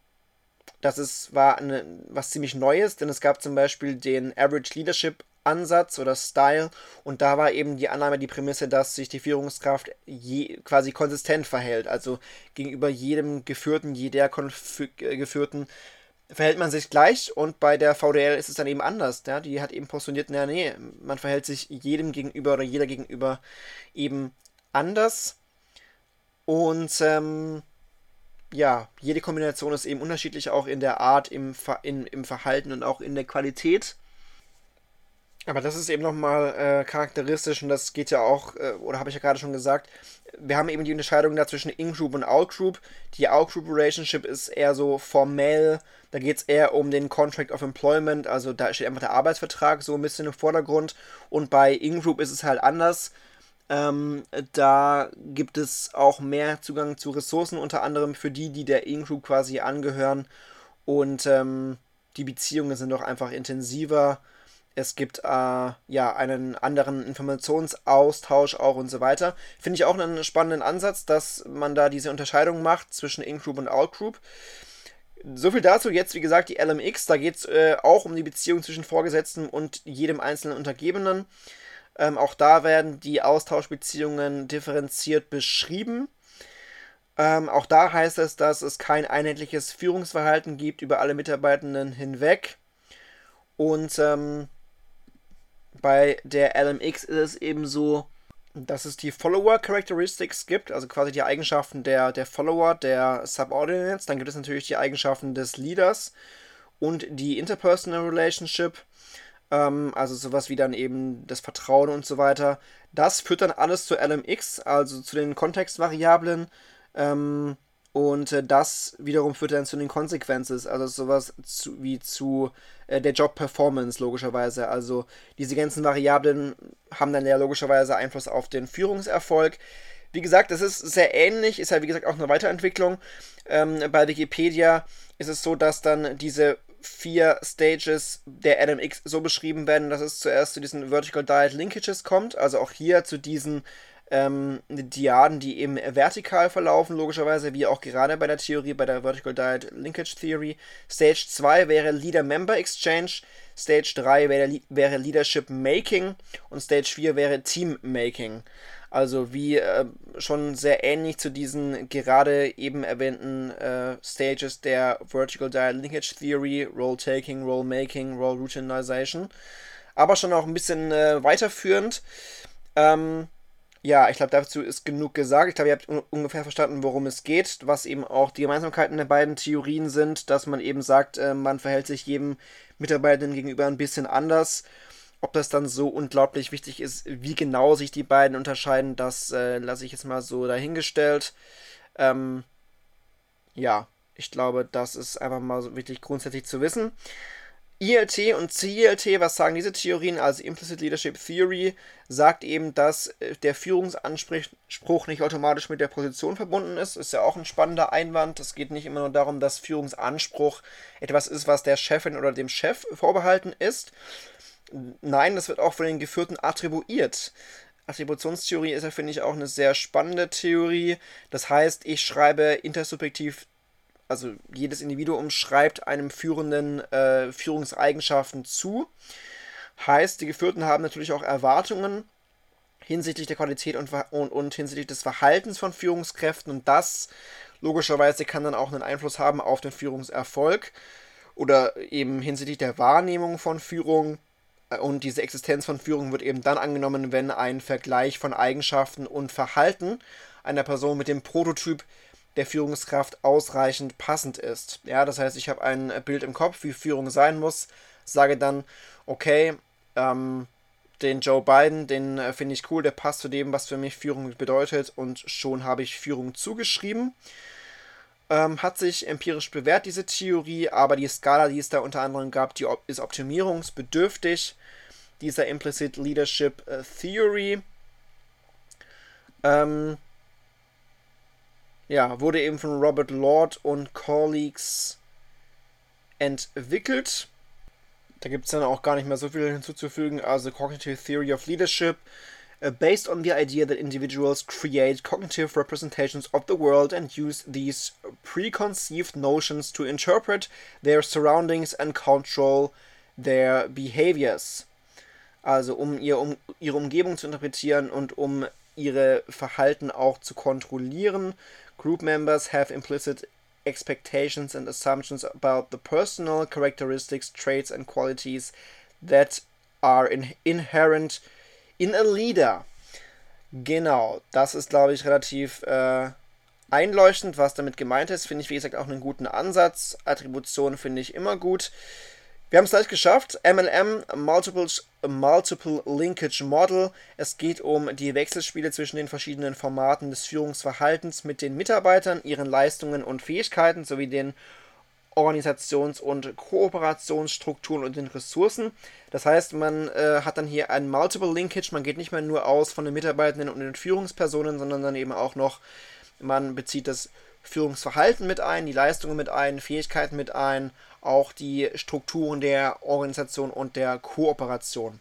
das ist, war eine, was ziemlich Neues, denn es gab zum Beispiel den Average Leadership Ansatz oder Style. Und da war eben die Annahme, die Prämisse, dass sich die Führungskraft je, quasi konsistent verhält, also gegenüber jedem Geführten, jeder äh, Geführten verhält man sich gleich. Und bei der VDL ist es dann eben anders, ja? die hat eben postuliert, naja, nee, man verhält sich jedem gegenüber oder jeder gegenüber eben anders. Und ähm, ja, jede Kombination ist eben unterschiedlich auch in der Art, im, Ver in, im Verhalten und auch in der Qualität aber das ist eben nochmal äh, charakteristisch und das geht ja auch, äh, oder habe ich ja gerade schon gesagt, wir haben eben die Unterscheidung da zwischen In-Group und Out-Group. Die Out-Group-Relationship ist eher so formell, da geht es eher um den Contract of Employment, also da steht einfach der Arbeitsvertrag so ein bisschen im Vordergrund und bei In-Group ist es halt anders. Ähm, da gibt es auch mehr Zugang zu Ressourcen, unter anderem für die, die der In-Group quasi angehören und ähm, die Beziehungen sind doch einfach intensiver es gibt äh, ja einen anderen Informationsaustausch auch und so weiter. Finde ich auch einen spannenden Ansatz, dass man da diese Unterscheidung macht zwischen In-Group und Out-Group. So viel dazu. Jetzt, wie gesagt, die LMX. Da geht es äh, auch um die Beziehung zwischen Vorgesetzten und jedem einzelnen Untergebenen. Ähm, auch da werden die Austauschbeziehungen differenziert beschrieben. Ähm, auch da heißt es, dass es kein einheitliches Führungsverhalten gibt über alle Mitarbeitenden hinweg. Und ähm, bei der LMX ist es eben so, dass es die Follower Characteristics gibt, also quasi die Eigenschaften der, der Follower, der Subordinates. Dann gibt es natürlich die Eigenschaften des Leaders und die Interpersonal Relationship, ähm, also sowas wie dann eben das Vertrauen und so weiter. Das führt dann alles zu LMX, also zu den Kontextvariablen. Ähm, und äh, das wiederum führt dann zu den Consequences, also sowas zu, wie zu äh, der Job-Performance logischerweise. Also diese ganzen Variablen haben dann ja logischerweise Einfluss auf den Führungserfolg. Wie gesagt, das ist sehr ähnlich, ist ja wie gesagt auch eine Weiterentwicklung. Ähm, bei Wikipedia ist es so, dass dann diese vier Stages der NMX so beschrieben werden, dass es zuerst zu diesen Vertical Diet Linkages kommt, also auch hier zu diesen ähm, Diaden, die eben vertikal verlaufen, logischerweise, wie auch gerade bei der Theorie, bei der Vertical Diet Linkage Theory. Stage 2 wäre Leader-Member Exchange, Stage 3 wäre, wäre Leadership Making und Stage 4 wäre Team Making. Also wie äh, schon sehr ähnlich zu diesen gerade eben erwähnten äh, Stages der Vertical Diet Linkage Theory, Role Taking, Role Making, Role Routinization. Aber schon auch ein bisschen äh, weiterführend. Ähm, ja, ich glaube, dazu ist genug gesagt. Ich glaube, ihr habt un ungefähr verstanden, worum es geht, was eben auch die Gemeinsamkeiten der beiden Theorien sind, dass man eben sagt, äh, man verhält sich jedem Mitarbeitenden gegenüber ein bisschen anders. Ob das dann so unglaublich wichtig ist, wie genau sich die beiden unterscheiden, das äh, lasse ich jetzt mal so dahingestellt. Ähm, ja, ich glaube, das ist einfach mal so wirklich grundsätzlich zu wissen. ILT und CILT, was sagen diese Theorien? Also Implicit Leadership Theory sagt eben, dass äh, der Führungsanspruch nicht automatisch mit der Position verbunden ist. Ist ja auch ein spannender Einwand. Es geht nicht immer nur darum, dass Führungsanspruch etwas ist, was der Chefin oder dem Chef vorbehalten ist. Nein, das wird auch von den Geführten attribuiert. Attributionstheorie ist ja, finde ich, auch eine sehr spannende Theorie. Das heißt, ich schreibe intersubjektiv also jedes Individuum schreibt einem Führenden äh, Führungseigenschaften zu. Heißt, die Geführten haben natürlich auch Erwartungen hinsichtlich der Qualität und, und, und hinsichtlich des Verhaltens von Führungskräften und das logischerweise kann dann auch einen Einfluss haben auf den Führungserfolg oder eben hinsichtlich der Wahrnehmung von Führung. Und diese Existenz von Führung wird eben dann angenommen, wenn ein Vergleich von Eigenschaften und Verhalten einer Person mit dem Prototyp der Führungskraft ausreichend passend ist. Ja, das heißt, ich habe ein Bild im Kopf, wie Führung sein muss, sage dann, okay, ähm, den Joe Biden, den äh, finde ich cool, der passt zu dem, was für mich Führung bedeutet und schon habe ich Führung zugeschrieben. Ähm, hat sich empirisch bewährt, diese Theorie, aber die Skala, die es da unter anderem gab, die ist optimierungsbedürftig, dieser Implicit Leadership äh, Theory. Ähm, ja, wurde eben von Robert Lord und Colleagues entwickelt. Da gibt es dann auch gar nicht mehr so viel hinzuzufügen. Also Cognitive Theory of Leadership, uh, based on the idea that individuals create cognitive representations of the world and use these preconceived notions to interpret their surroundings and control their behaviors. Also um, ihr, um ihre Umgebung zu interpretieren und um ihre Verhalten auch zu kontrollieren. Group members have implicit expectations and assumptions about the personal characteristics, traits, and qualities that are in inherent in a leader. Genau, das ist, glaube ich, relativ äh, einleuchtend, was damit gemeint ist. Finde ich, wie gesagt, auch einen guten Ansatz. Attribution finde ich immer gut. Wir haben es gleich geschafft. MLM, Multiple, Multiple Linkage Model. Es geht um die Wechselspiele zwischen den verschiedenen Formaten des Führungsverhaltens mit den Mitarbeitern, ihren Leistungen und Fähigkeiten sowie den Organisations- und Kooperationsstrukturen und den Ressourcen. Das heißt, man äh, hat dann hier ein Multiple Linkage. Man geht nicht mehr nur aus von den Mitarbeitenden und den Führungspersonen, sondern dann eben auch noch, man bezieht das Führungsverhalten mit ein, die Leistungen mit ein, Fähigkeiten mit ein, auch die Strukturen der Organisation und der Kooperation.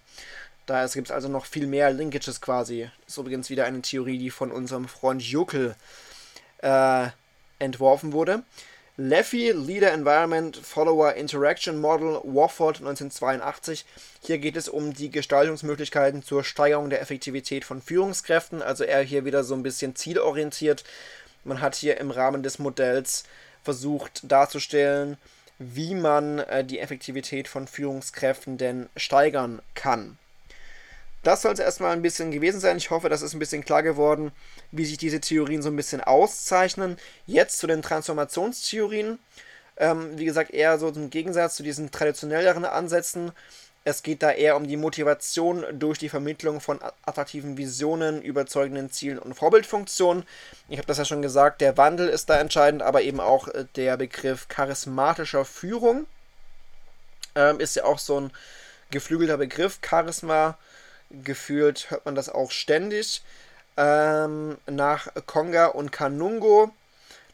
Da gibt es also noch viel mehr Linkages quasi. Das ist übrigens wieder eine Theorie, die von unserem Freund Juckel äh, entworfen wurde. Leffy, Leader Environment Follower Interaction Model, Wofford 1982. Hier geht es um die Gestaltungsmöglichkeiten zur Steigerung der Effektivität von Führungskräften, also eher hier wieder so ein bisschen zielorientiert. Man hat hier im Rahmen des Modells versucht darzustellen, wie man äh, die Effektivität von Führungskräften denn steigern kann. Das soll es erstmal ein bisschen gewesen sein. Ich hoffe, das ist ein bisschen klar geworden, wie sich diese Theorien so ein bisschen auszeichnen. Jetzt zu den Transformationstheorien. Ähm, wie gesagt, eher so im Gegensatz zu diesen traditionelleren Ansätzen. Es geht da eher um die Motivation durch die Vermittlung von attraktiven Visionen, überzeugenden Zielen und Vorbildfunktionen. Ich habe das ja schon gesagt, der Wandel ist da entscheidend, aber eben auch äh, der Begriff charismatischer Führung ähm, ist ja auch so ein geflügelter Begriff. Charisma, gefühlt hört man das auch ständig. Ähm, nach Konga und Kanungo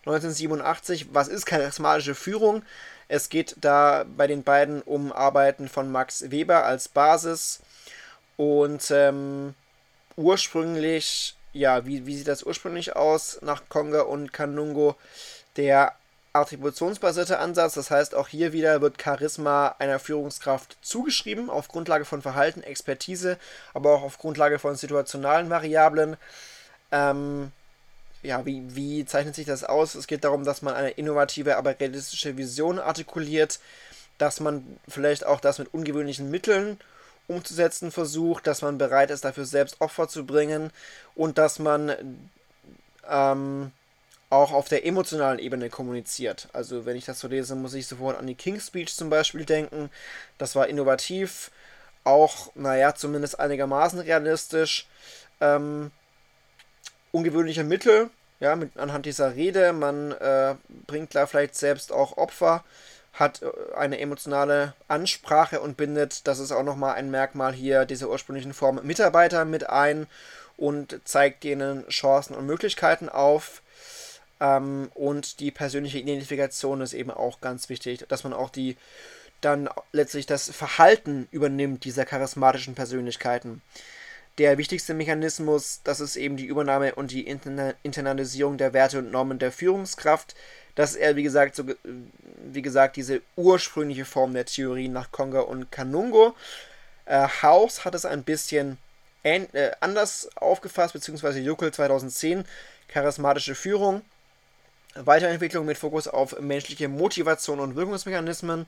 1987. Was ist charismatische Führung? Es geht da bei den beiden um Arbeiten von Max Weber als Basis und ähm, ursprünglich, ja, wie, wie sieht das ursprünglich aus nach Konga und Kanungo? Der attributionsbasierte Ansatz, das heißt auch hier wieder wird Charisma einer Führungskraft zugeschrieben, auf Grundlage von Verhalten, Expertise, aber auch auf Grundlage von situationalen Variablen. Ähm, ja, wie, wie zeichnet sich das aus? Es geht darum, dass man eine innovative, aber realistische Vision artikuliert, dass man vielleicht auch das mit ungewöhnlichen Mitteln umzusetzen versucht, dass man bereit ist, dafür selbst Opfer zu bringen und dass man ähm, auch auf der emotionalen Ebene kommuniziert. Also wenn ich das so lese, muss ich sofort an die King's Speech zum Beispiel denken. Das war innovativ, auch, naja, zumindest einigermaßen realistisch. Ähm, ungewöhnliche Mittel, ja, mit, anhand dieser Rede. Man äh, bringt da vielleicht selbst auch Opfer, hat äh, eine emotionale Ansprache und bindet, das ist auch nochmal ein Merkmal hier dieser ursprünglichen Form, Mitarbeiter mit ein und zeigt denen Chancen und Möglichkeiten auf. Ähm, und die persönliche Identifikation ist eben auch ganz wichtig, dass man auch die dann letztlich das Verhalten übernimmt dieser charismatischen Persönlichkeiten der wichtigste Mechanismus, das ist eben die Übernahme und die Internalisierung der Werte und Normen der Führungskraft. Das ist eher, wie gesagt, so, wie gesagt, diese ursprüngliche Form der Theorie nach Konga und Kanungo. Äh, House hat es ein bisschen äh, anders aufgefasst, beziehungsweise Juckel 2010, charismatische Führung, Weiterentwicklung mit Fokus auf menschliche Motivation und Wirkungsmechanismen.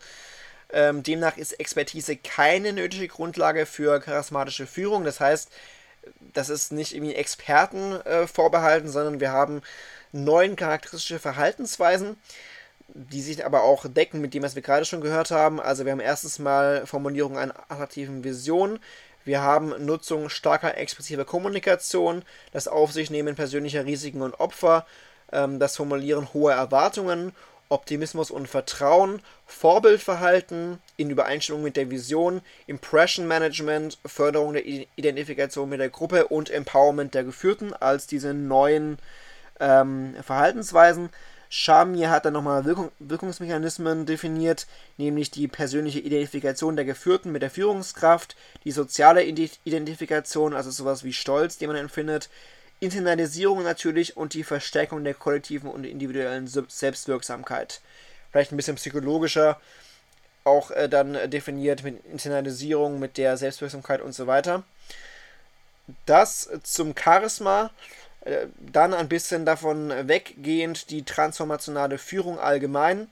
Ähm, demnach ist Expertise keine nötige Grundlage für charismatische Führung. Das heißt, das ist nicht irgendwie Experten äh, vorbehalten, sondern wir haben neun charakteristische Verhaltensweisen, die sich aber auch decken mit dem, was wir gerade schon gehört haben. Also wir haben erstens mal Formulierung einer attraktiven Vision. Wir haben Nutzung starker expressiver Kommunikation, das Auf sich nehmen persönlicher Risiken und Opfer, ähm, das Formulieren hoher Erwartungen Optimismus und Vertrauen, Vorbildverhalten in Übereinstimmung mit der Vision, Impression Management, Förderung der Identifikation mit der Gruppe und Empowerment der Geführten als diese neuen ähm, Verhaltensweisen. Shamir hat dann nochmal Wirkung, Wirkungsmechanismen definiert, nämlich die persönliche Identifikation der Geführten mit der Führungskraft, die soziale Identifikation, also sowas wie Stolz, den man empfindet, Internalisierung natürlich und die Verstärkung der kollektiven und individuellen Selbstwirksamkeit. Vielleicht ein bisschen psychologischer auch äh, dann definiert mit Internalisierung, mit der Selbstwirksamkeit und so weiter. Das zum Charisma, äh, dann ein bisschen davon weggehend die transformationale Führung allgemein.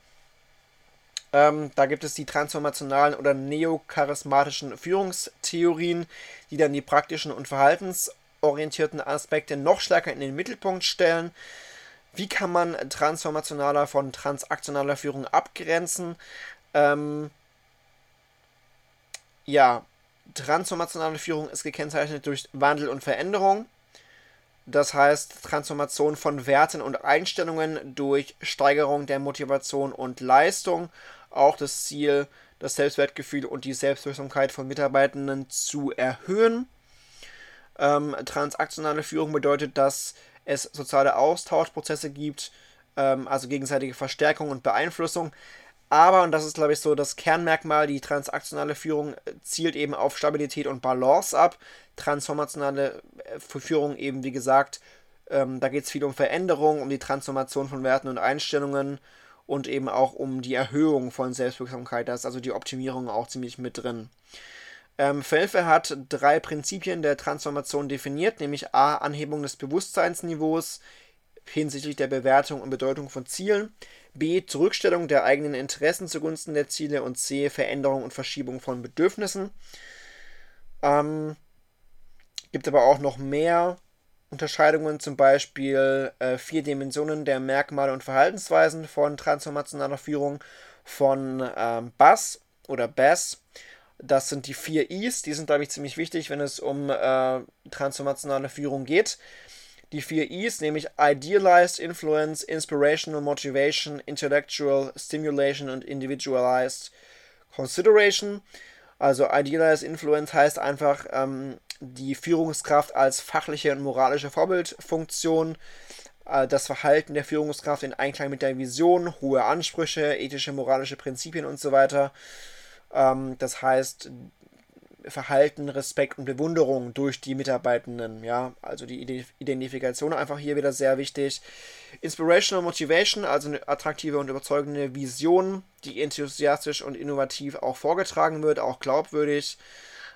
Ähm, da gibt es die transformationalen oder neocharismatischen Führungstheorien, die dann die praktischen und Verhaltens- orientierten Aspekte noch stärker in den Mittelpunkt stellen. Wie kann man transformationaler von transaktionaler Führung abgrenzen? Ähm, ja, transformationale Führung ist gekennzeichnet durch Wandel und Veränderung. Das heißt, Transformation von Werten und Einstellungen durch Steigerung der Motivation und Leistung. Auch das Ziel, das Selbstwertgefühl und die Selbstwirksamkeit von Mitarbeitenden zu erhöhen. Ähm, transaktionale Führung bedeutet, dass es soziale Austauschprozesse gibt, ähm, also gegenseitige Verstärkung und Beeinflussung. Aber, und das ist, glaube ich, so das Kernmerkmal, die transaktionale Führung zielt eben auf Stabilität und Balance ab. Transformationale äh, Führung eben, wie gesagt, ähm, da geht es viel um Veränderung, um die Transformation von Werten und Einstellungen und eben auch um die Erhöhung von Selbstwirksamkeit. Da ist also die Optimierung auch ziemlich mit drin. Ähm, Felfe hat drei Prinzipien der Transformation definiert, nämlich A. Anhebung des Bewusstseinsniveaus hinsichtlich der Bewertung und Bedeutung von Zielen, B. Zurückstellung der eigenen Interessen zugunsten der Ziele und C. Veränderung und Verschiebung von Bedürfnissen. Ähm, gibt aber auch noch mehr Unterscheidungen, zum Beispiel äh, vier Dimensionen der Merkmale und Verhaltensweisen von transformationaler Führung von ähm, BAS oder BAS. Das sind die vier Is, die sind, glaube ich, ziemlich wichtig, wenn es um äh, transformationale Führung geht. Die vier Is, nämlich Idealized Influence, Inspirational Motivation, Intellectual Stimulation und Individualized Consideration. Also Idealized Influence heißt einfach ähm, die Führungskraft als fachliche und moralische Vorbildfunktion, äh, das Verhalten der Führungskraft in Einklang mit der Vision, hohe Ansprüche, ethische, moralische Prinzipien und so weiter. Ähm, das heißt, Verhalten, Respekt und Bewunderung durch die Mitarbeitenden, ja, also die Identifikation einfach hier wieder sehr wichtig. Inspirational Motivation, also eine attraktive und überzeugende Vision, die enthusiastisch und innovativ auch vorgetragen wird, auch glaubwürdig,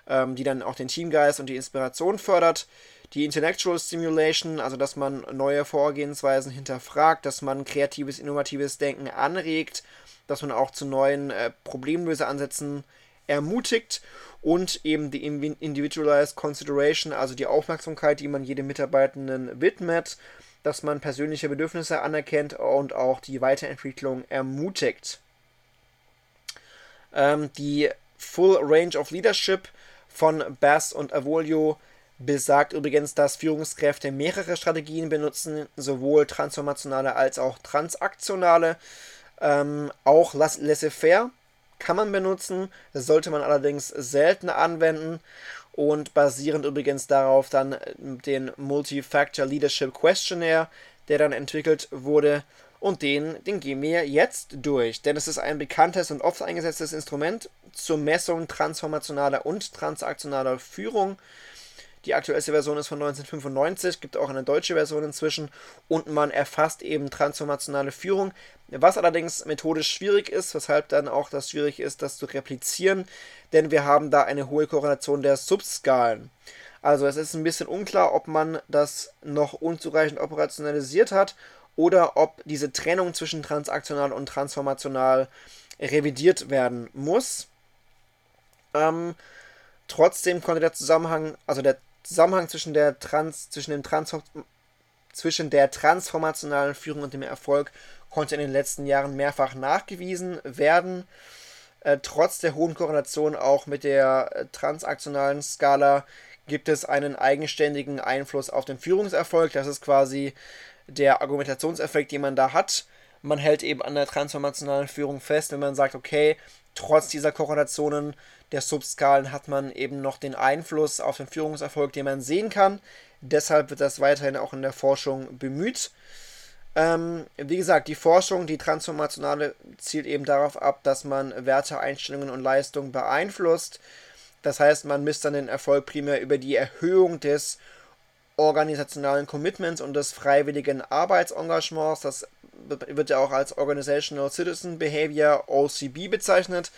ähm, die dann auch den Teamgeist und die Inspiration fördert. Die Intellectual Stimulation, also dass man neue Vorgehensweisen hinterfragt, dass man kreatives, innovatives Denken anregt, dass man auch zu neuen äh, Problemlöseansätzen ermutigt und eben die Individualized Consideration, also die Aufmerksamkeit, die man jedem Mitarbeitenden widmet, dass man persönliche Bedürfnisse anerkennt und auch die Weiterentwicklung ermutigt. Ähm, die Full Range of Leadership von Bass und Avolio besagt übrigens, dass Führungskräfte mehrere Strategien benutzen, sowohl transformationale als auch transaktionale. Ähm, auch laissez-faire kann man benutzen, sollte man allerdings selten anwenden und basierend übrigens darauf dann den Multi-Factor Leadership Questionnaire, der dann entwickelt wurde und den, den gehen wir jetzt durch, denn es ist ein bekanntes und oft eingesetztes Instrument zur Messung transformationaler und transaktionaler Führung. Die aktuellste Version ist von 1995, gibt auch eine deutsche Version inzwischen und man erfasst eben transformationale Führung, was allerdings methodisch schwierig ist, weshalb dann auch das schwierig ist, das zu replizieren, denn wir haben da eine hohe Korrelation der Subskalen. Also es ist ein bisschen unklar, ob man das noch unzureichend operationalisiert hat oder ob diese Trennung zwischen transaktional und transformational revidiert werden muss. Ähm, trotzdem konnte der Zusammenhang, also der Zusammenhang zwischen der Trans, zwischen dem Trans, zwischen der transformationalen Führung und dem Erfolg konnte in den letzten Jahren mehrfach nachgewiesen werden. Äh, trotz der hohen Korrelation auch mit der äh, transaktionalen Skala gibt es einen eigenständigen Einfluss auf den Führungserfolg. Das ist quasi der Argumentationseffekt, den man da hat. Man hält eben an der transformationalen Führung fest, wenn man sagt, okay, trotz dieser Korrelationen der Subskalen hat man eben noch den Einfluss auf den Führungserfolg, den man sehen kann. Deshalb wird das weiterhin auch in der Forschung bemüht. Ähm, wie gesagt, die Forschung, die transformationale, zielt eben darauf ab, dass man Werte, Einstellungen und Leistungen beeinflusst. Das heißt, man misst dann den Erfolg primär über die Erhöhung des organisationalen Commitments und des freiwilligen Arbeitsengagements. Das wird ja auch als Organizational Citizen Behavior, OCB, bezeichnet.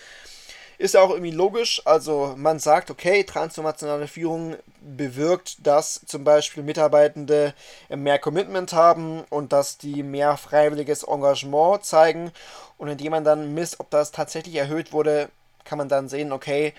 Ist ja auch irgendwie logisch. Also man sagt, okay, transformationale Führung bewirkt, dass zum Beispiel Mitarbeitende mehr Commitment haben und dass die mehr freiwilliges Engagement zeigen. Und indem man dann misst, ob das tatsächlich erhöht wurde, kann man dann sehen, okay,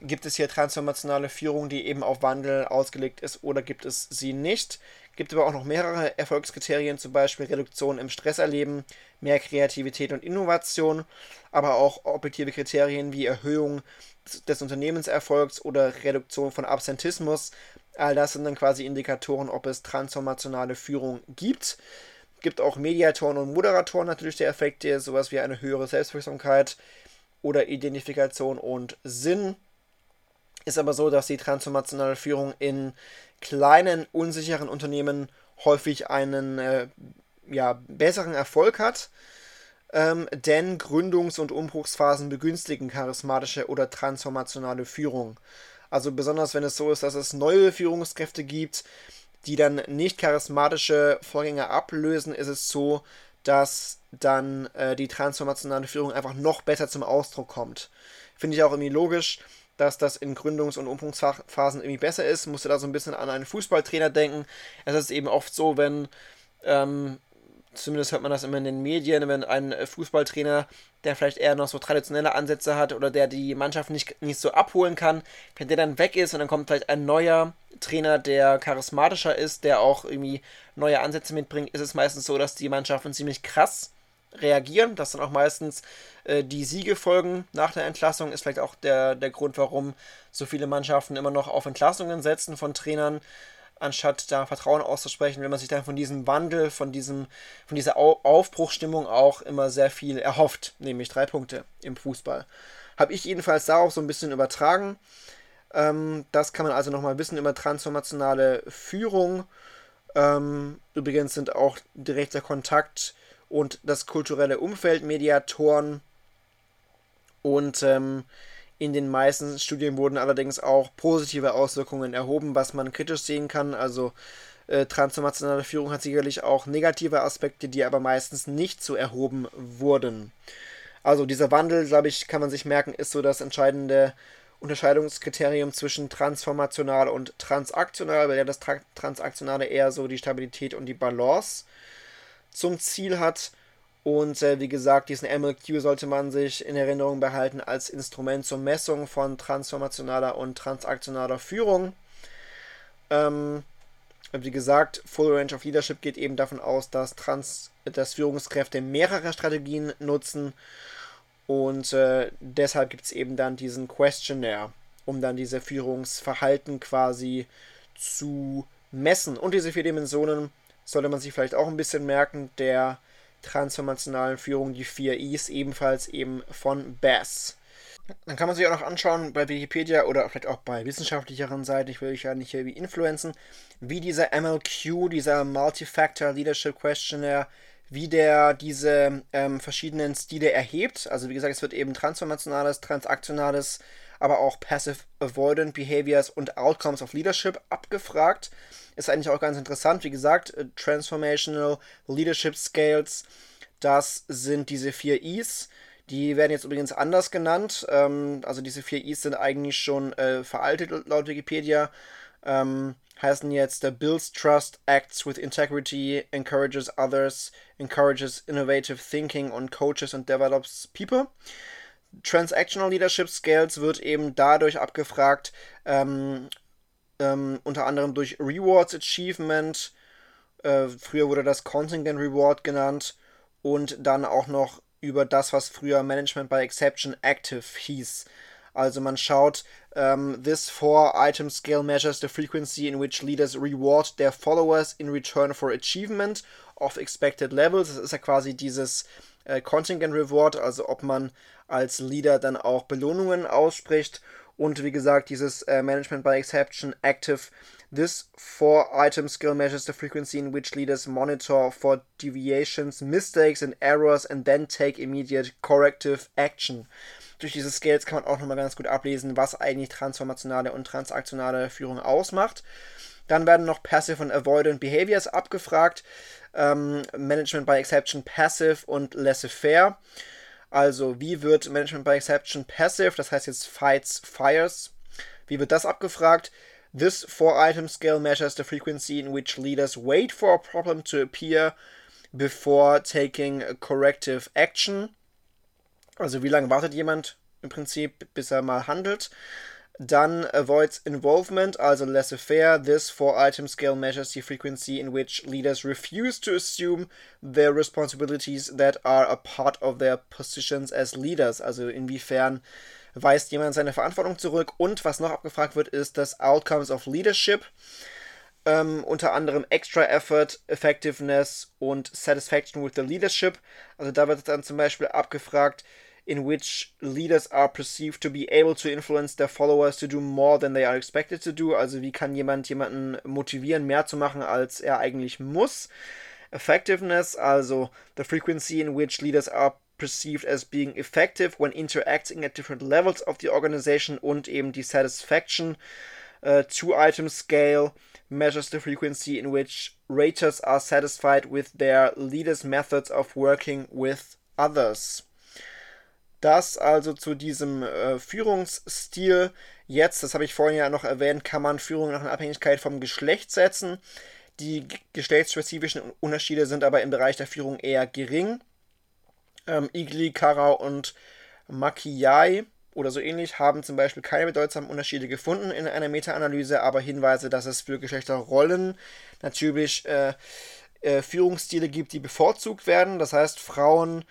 gibt es hier transformationale Führung, die eben auf Wandel ausgelegt ist oder gibt es sie nicht. Gibt aber auch noch mehrere Erfolgskriterien, zum Beispiel Reduktion im Stresserleben, mehr Kreativität und Innovation, aber auch objektive Kriterien wie Erhöhung des Unternehmenserfolgs oder Reduktion von Absentismus. All das sind dann quasi Indikatoren, ob es transformationale Führung gibt. Gibt auch Mediatoren und Moderatoren natürlich der Effekte, sowas wie eine höhere Selbstwirksamkeit oder Identifikation und Sinn ist aber so, dass die transformationale Führung in kleinen, unsicheren Unternehmen häufig einen äh, ja, besseren Erfolg hat, ähm, denn Gründungs- und Umbruchsphasen begünstigen charismatische oder transformationale Führung. Also besonders wenn es so ist, dass es neue Führungskräfte gibt, die dann nicht charismatische Vorgänger ablösen, ist es so, dass dann äh, die transformationale Führung einfach noch besser zum Ausdruck kommt. Finde ich auch irgendwie logisch, dass das in Gründungs- und Umbruchsphasen irgendwie besser ist. Musste da so ein bisschen an einen Fußballtrainer denken. Es ist eben oft so, wenn ähm, zumindest hört man das immer in den Medien, wenn ein Fußballtrainer, der vielleicht eher noch so traditionelle Ansätze hat oder der die Mannschaft nicht, nicht so abholen kann, wenn der dann weg ist und dann kommt vielleicht ein neuer Trainer, der charismatischer ist, der auch irgendwie neue Ansätze mitbringt, ist es meistens so, dass die Mannschaften ziemlich krass reagieren, dass dann auch meistens äh, die Siege folgen nach der Entlassung, ist vielleicht auch der, der Grund, warum so viele Mannschaften immer noch auf Entlassungen setzen von Trainern anstatt da Vertrauen auszusprechen, wenn man sich dann von diesem Wandel, von, diesem, von dieser Aufbruchstimmung auch immer sehr viel erhofft, nämlich drei Punkte im Fußball. Habe ich jedenfalls darauf so ein bisschen übertragen. Ähm, das kann man also nochmal wissen über transformationale Führung. Ähm, übrigens sind auch direkter Kontakt und das kulturelle Umfeld Mediatoren und ähm, in den meisten Studien wurden allerdings auch positive Auswirkungen erhoben, was man kritisch sehen kann. Also äh, transformationale Führung hat sicherlich auch negative Aspekte, die aber meistens nicht so erhoben wurden. Also dieser Wandel, glaube ich, kann man sich merken, ist so das entscheidende Unterscheidungskriterium zwischen transformational und transaktional, weil ja das Tra Transaktionale eher so die Stabilität und die Balance zum Ziel hat und äh, wie gesagt, diesen MLQ sollte man sich in Erinnerung behalten als Instrument zur Messung von transformationaler und transaktionaler Führung. Ähm, wie gesagt, Full Range of Leadership geht eben davon aus, dass, Trans dass Führungskräfte mehrere Strategien nutzen. Und äh, deshalb gibt es eben dann diesen Questionnaire, um dann diese Führungsverhalten quasi zu messen. Und diese vier Dimensionen sollte man sich vielleicht auch ein bisschen merken. Der transformationalen Führung, die vier Is, ebenfalls eben von Bass. Dann kann man sich auch noch anschauen bei Wikipedia oder vielleicht auch bei wissenschaftlicheren Seiten, ich will euch ja nicht hier wie influenzen, wie dieser MLQ, dieser Multi-Factor Leadership Questionnaire, wie der diese ähm, verschiedenen Stile erhebt. Also wie gesagt, es wird eben transformationales, transaktionales, aber auch Passive Avoidant Behaviors und Outcomes of Leadership abgefragt. Ist eigentlich auch ganz interessant. Wie gesagt, äh, Transformational Leadership Scales, das sind diese vier Is. Die werden jetzt übrigens anders genannt. Ähm, also diese vier Is sind eigentlich schon äh, veraltet laut Wikipedia. Ähm, heißen jetzt der Builds Trust, Acts with Integrity, Encourages Others, Encourages Innovative Thinking und Coaches and Develops People. Transactional Leadership Scales wird eben dadurch abgefragt, ähm, ähm, unter anderem durch Rewards Achievement, äh, früher wurde das Contingent Reward genannt, und dann auch noch über das, was früher Management by Exception Active hieß. Also man schaut, um, ähm, this four item scale measures the frequency in which leaders reward their followers in return for achievement of expected levels. Das ist ja quasi dieses äh, Contingent Reward, also ob man als Leader dann auch Belohnungen ausspricht. Und wie gesagt, dieses äh, Management by Exception Active. This four item skill measures the frequency in which leaders monitor for deviations, mistakes and errors and then take immediate corrective action. Durch diese Scales kann man auch nochmal ganz gut ablesen, was eigentlich transformationale und transaktionale Führung ausmacht. Dann werden noch Passive und Avoidant Behaviors abgefragt. Ähm, Management by Exception Passive und Laissez-faire. Also, wie wird Management by Exception passive, das heißt jetzt Fights, Fires? Wie wird das abgefragt? This four-item scale measures the frequency in which leaders wait for a problem to appear before taking corrective action. Also wie lange wartet jemand im Prinzip, bis er mal handelt? Dann avoids involvement, also laissez-faire. This four-item scale measures the frequency in which leaders refuse to assume their responsibilities that are a part of their positions as leaders. Also inwiefern weist jemand seine Verantwortung zurück. Und was noch abgefragt wird, ist das Outcomes of Leadership. Ähm, unter anderem Extra Effort, Effectiveness und Satisfaction with the Leadership. Also da wird dann zum Beispiel abgefragt, in which leaders are perceived to be able to influence their followers to do more than they are expected to do. Also wie kann jemand jemanden motivieren, mehr zu machen, als er eigentlich muss. Effectiveness, also the frequency in which leaders are perceived as being effective when interacting at different levels of the organization und eben die Satisfaction, uh, two-item scale measures the frequency in which raters are satisfied with their leaders' methods of working with others. Das also zu diesem äh, Führungsstil. Jetzt, das habe ich vorhin ja noch erwähnt, kann man Führung nach einer Abhängigkeit vom Geschlecht setzen. Die geschlechtsspezifischen Unterschiede sind aber im Bereich der Führung eher gering. Ähm, Igli, Kara und Makiai oder so ähnlich haben zum Beispiel keine bedeutsamen Unterschiede gefunden in einer Meta-Analyse, aber Hinweise, dass es für Geschlechterrollen natürlich äh, äh, Führungsstile gibt, die bevorzugt werden. Das heißt, Frauen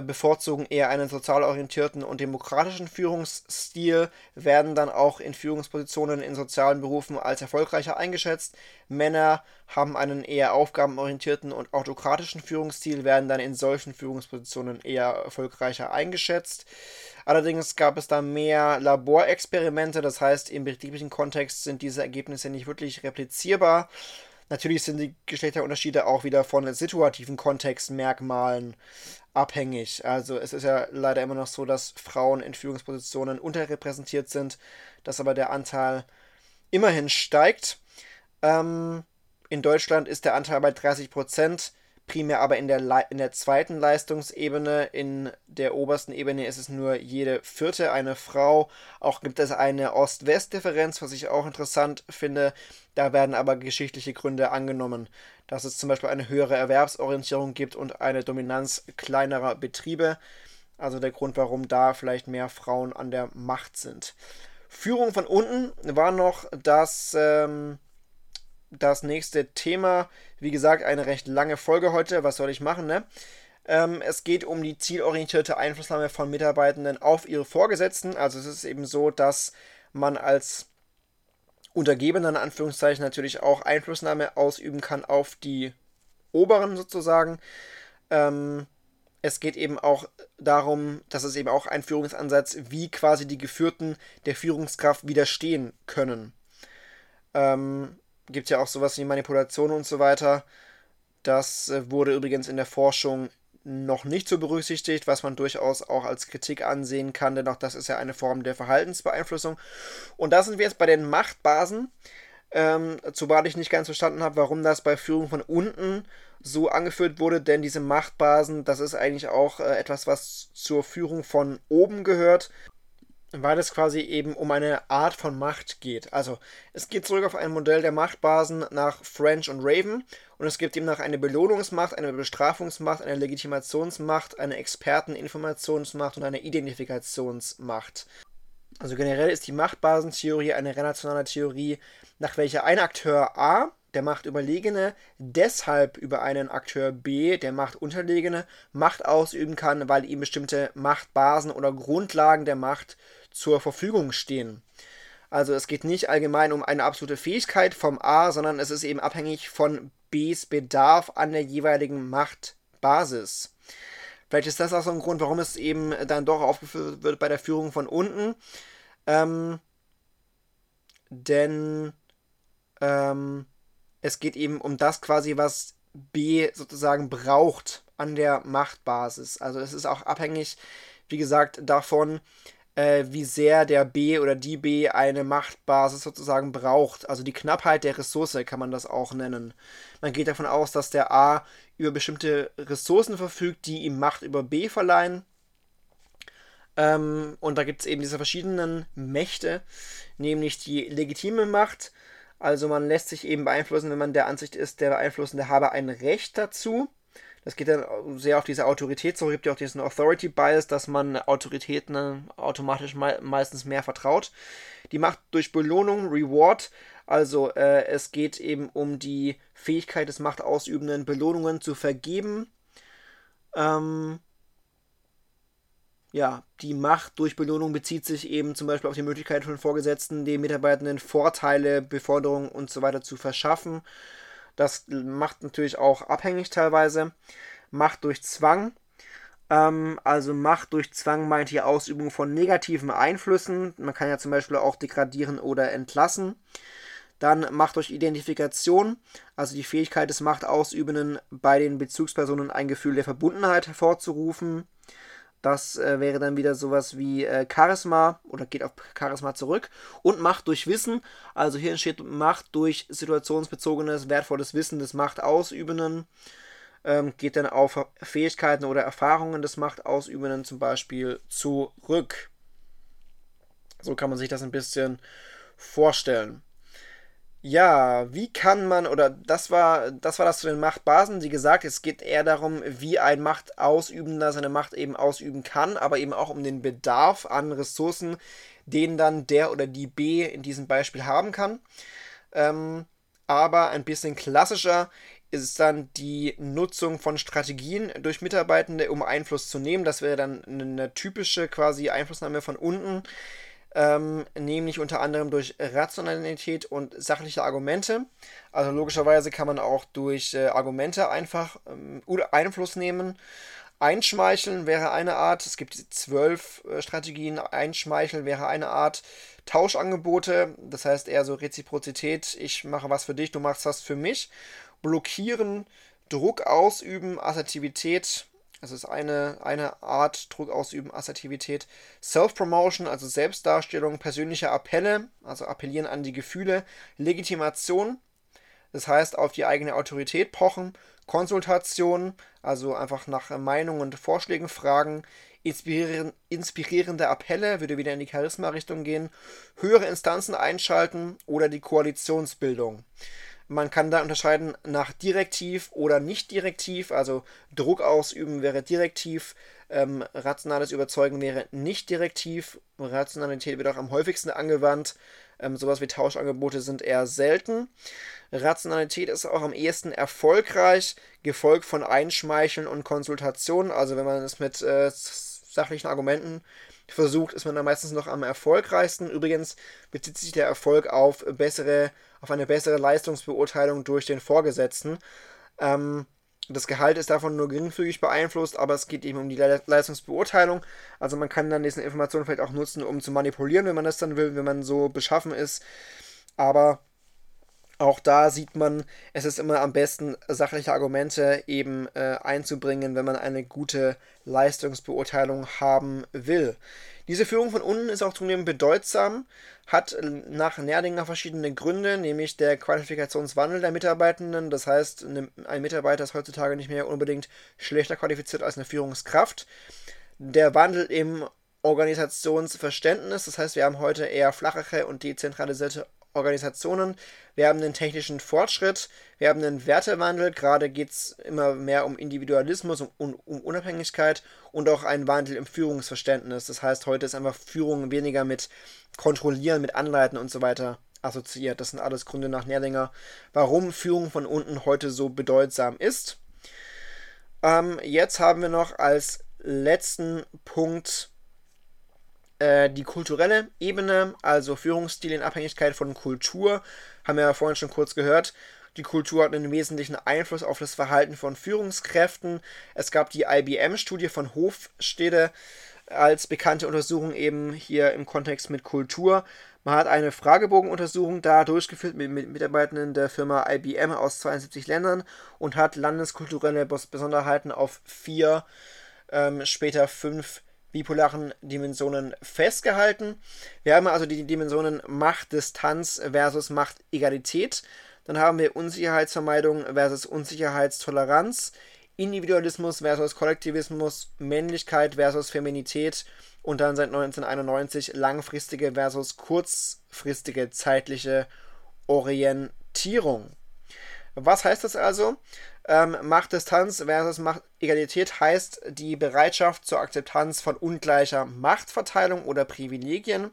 bevorzugen eher einen sozial orientierten und demokratischen Führungsstil, werden dann auch in Führungspositionen in sozialen Berufen als erfolgreicher eingeschätzt. Männer haben einen eher aufgabenorientierten und autokratischen Führungsstil, werden dann in solchen Führungspositionen eher erfolgreicher eingeschätzt. Allerdings gab es da mehr Laborexperimente, das heißt im betrieblichen Kontext sind diese Ergebnisse nicht wirklich replizierbar. Natürlich sind die Geschlechterunterschiede auch wieder von situativen Kontextmerkmalen abhängig. Also es ist ja leider immer noch so, dass Frauen in Führungspositionen unterrepräsentiert sind, dass aber der Anteil immerhin steigt. Ähm, in Deutschland ist der Anteil bei 30 Prozent primär aber in der, Le in der zweiten Leistungsebene. In der obersten Ebene ist es nur jede vierte eine Frau. Auch gibt es eine Ost-West-Differenz, was ich auch interessant finde. Da werden aber geschichtliche Gründe angenommen, dass es zum Beispiel eine höhere Erwerbsorientierung gibt und eine Dominanz kleinerer Betriebe. Also der Grund, warum da vielleicht mehr Frauen an der Macht sind. Führung von unten war noch das. Ähm, das nächste Thema. Wie gesagt, eine recht lange Folge heute. Was soll ich machen, ne? Ähm, es geht um die zielorientierte Einflussnahme von Mitarbeitenden auf ihre Vorgesetzten. Also es ist eben so, dass man als Untergebener in Anführungszeichen natürlich auch Einflussnahme ausüben kann auf die Oberen sozusagen. Ähm, es geht eben auch darum, dass es eben auch ein Führungsansatz, wie quasi die Geführten der Führungskraft widerstehen können. Ähm, gibt ja auch sowas wie Manipulation und so weiter. Das äh, wurde übrigens in der Forschung noch nicht so berücksichtigt, was man durchaus auch als Kritik ansehen kann, denn auch das ist ja eine Form der Verhaltensbeeinflussung. Und da sind wir jetzt bei den Machtbasen, ähm, zumal ich nicht ganz verstanden habe, warum das bei Führung von unten so angeführt wurde, denn diese Machtbasen, das ist eigentlich auch äh, etwas, was zur Führung von oben gehört weil es quasi eben um eine Art von Macht geht. Also es geht zurück auf ein Modell der Machtbasen nach French und Raven und es gibt demnach eine Belohnungsmacht, eine Bestrafungsmacht, eine Legitimationsmacht, eine Experteninformationsmacht und eine Identifikationsmacht. Also generell ist die Machtbasentheorie eine relationale Theorie, nach welcher ein Akteur A, der Machtunterlegene, deshalb über einen Akteur B, der Machtunterlegene, Macht ausüben kann, weil ihm bestimmte Machtbasen oder Grundlagen der Macht zur Verfügung stehen. Also es geht nicht allgemein um eine absolute Fähigkeit vom A, sondern es ist eben abhängig von Bs Bedarf an der jeweiligen Machtbasis. Vielleicht ist das auch so ein Grund, warum es eben dann doch aufgeführt wird bei der Führung von unten. Ähm, denn ähm, es geht eben um das quasi, was B sozusagen braucht an der Machtbasis. Also es ist auch abhängig, wie gesagt, davon, äh, wie sehr der B oder die B eine Machtbasis sozusagen braucht. Also die Knappheit der Ressource kann man das auch nennen. Man geht davon aus, dass der A über bestimmte Ressourcen verfügt, die ihm Macht über B verleihen. Ähm, und da gibt es eben diese verschiedenen Mächte, nämlich die legitime Macht. Also man lässt sich eben beeinflussen, wenn man der Ansicht ist, der Beeinflussende habe ein Recht dazu. Das geht dann sehr auf diese Autorität zurück. Gibt ja auch diesen Authority Bias, dass man Autoritäten automatisch me meistens mehr vertraut. Die Macht durch Belohnung, Reward. Also äh, es geht eben um die Fähigkeit des Machtausübenden, Belohnungen zu vergeben. Ähm, ja, die Macht durch Belohnung bezieht sich eben zum Beispiel auf die Möglichkeit von Vorgesetzten, den Mitarbeitenden Vorteile, Beförderung und so weiter zu verschaffen. Das macht natürlich auch abhängig teilweise. Macht durch Zwang. Ähm, also Macht durch Zwang meint die Ausübung von negativen Einflüssen. Man kann ja zum Beispiel auch degradieren oder entlassen. Dann Macht durch Identifikation, also die Fähigkeit des Machtausübenden bei den Bezugspersonen ein Gefühl der Verbundenheit hervorzurufen. Das äh, wäre dann wieder sowas wie äh, Charisma oder geht auf Charisma zurück. Und Macht durch Wissen. Also hier entsteht Macht durch situationsbezogenes, wertvolles Wissen des Machtausübenden. Ähm, geht dann auf Fähigkeiten oder Erfahrungen des Machtausübenden zum Beispiel zurück. So kann man sich das ein bisschen vorstellen. Ja, wie kann man, oder das war, das war das zu den Machtbasen, wie gesagt, es geht eher darum, wie ein Machtausübender seine Macht eben ausüben kann, aber eben auch um den Bedarf an Ressourcen, den dann der oder die B in diesem Beispiel haben kann. Ähm, aber ein bisschen klassischer ist dann die Nutzung von Strategien durch Mitarbeitende, um Einfluss zu nehmen. Das wäre dann eine typische quasi Einflussnahme von unten ähm, nämlich unter anderem durch Rationalität und sachliche Argumente. Also logischerweise kann man auch durch äh, Argumente einfach ähm, Einfluss nehmen. Einschmeicheln wäre eine Art, es gibt zwölf äh, Strategien, Einschmeicheln wäre eine Art, Tauschangebote, das heißt eher so Reziprozität, ich mache was für dich, du machst was für mich. Blockieren, Druck ausüben, Assertivität, das ist eine, eine Art Druck ausüben, Assertivität. Self-Promotion, also Selbstdarstellung, persönliche Appelle, also appellieren an die Gefühle. Legitimation, das heißt auf die eigene Autorität pochen. Konsultation, also einfach nach Meinungen und Vorschlägen fragen. Inspirieren, inspirierende Appelle, würde wieder in die Charisma-Richtung gehen. Höhere Instanzen einschalten oder die Koalitionsbildung. Man kann da unterscheiden nach direktiv oder nicht direktiv. Also Druck ausüben wäre direktiv, ähm, rationales Überzeugen wäre nicht direktiv. Rationalität wird auch am häufigsten angewandt. Ähm, sowas wie Tauschangebote sind eher selten. Rationalität ist auch am ehesten erfolgreich, gefolgt von Einschmeicheln und Konsultationen. Also wenn man es mit äh, sachlichen Argumenten versucht, ist man dann meistens noch am erfolgreichsten. Übrigens bezieht sich der Erfolg auf bessere, auf eine bessere Leistungsbeurteilung durch den Vorgesetzten. Ähm, das Gehalt ist davon nur geringfügig beeinflusst, aber es geht eben um die Le Leistungsbeurteilung. Also man kann dann diese Informationen vielleicht auch nutzen, um zu manipulieren, wenn man das dann will, wenn man so beschaffen ist. Aber auch da sieht man, es ist immer am besten, sachliche Argumente eben äh, einzubringen, wenn man eine gute Leistungsbeurteilung haben will. Diese Führung von unten ist auch zunehmend bedeutsam, hat nach Nerdinger verschiedene Gründe, nämlich der Qualifikationswandel der Mitarbeitenden. Das heißt, ein Mitarbeiter ist heutzutage nicht mehr unbedingt schlechter qualifiziert als eine Führungskraft. Der Wandel im Organisationsverständnis, das heißt, wir haben heute eher flachere und dezentralisierte Organisationen. Wir haben den technischen Fortschritt, wir haben den Wertewandel, gerade geht es immer mehr um Individualismus und um, um, Unabhängigkeit und auch einen Wandel im Führungsverständnis. Das heißt, heute ist einfach Führung weniger mit Kontrollieren, mit Anleiten und so weiter assoziiert. Das sind alles Gründe nach Nährlinger, warum Führung von unten heute so bedeutsam ist. Ähm, jetzt haben wir noch als letzten Punkt äh, die kulturelle Ebene, also Führungsstil in Abhängigkeit von Kultur, haben wir ja vorhin schon kurz gehört. Die Kultur hat einen wesentlichen Einfluss auf das Verhalten von Führungskräften. Es gab die IBM-Studie von Hofstede als bekannte Untersuchung eben hier im Kontext mit Kultur. Man hat eine Fragebogenuntersuchung da durchgeführt mit, mit Mitarbeitenden der Firma IBM aus 72 Ländern und hat landeskulturelle Besonderheiten auf vier, ähm, später fünf bipolaren Dimensionen festgehalten. Wir haben also die Dimensionen Macht-Distanz versus Macht-Egalität. Dann haben wir Unsicherheitsvermeidung versus Unsicherheitstoleranz, Individualismus versus Kollektivismus, Männlichkeit versus Feminität und dann seit 1991 langfristige versus kurzfristige zeitliche Orientierung. Was heißt das also? Ähm, Machtdistanz versus Machtegalität heißt die Bereitschaft zur Akzeptanz von ungleicher Machtverteilung oder Privilegien.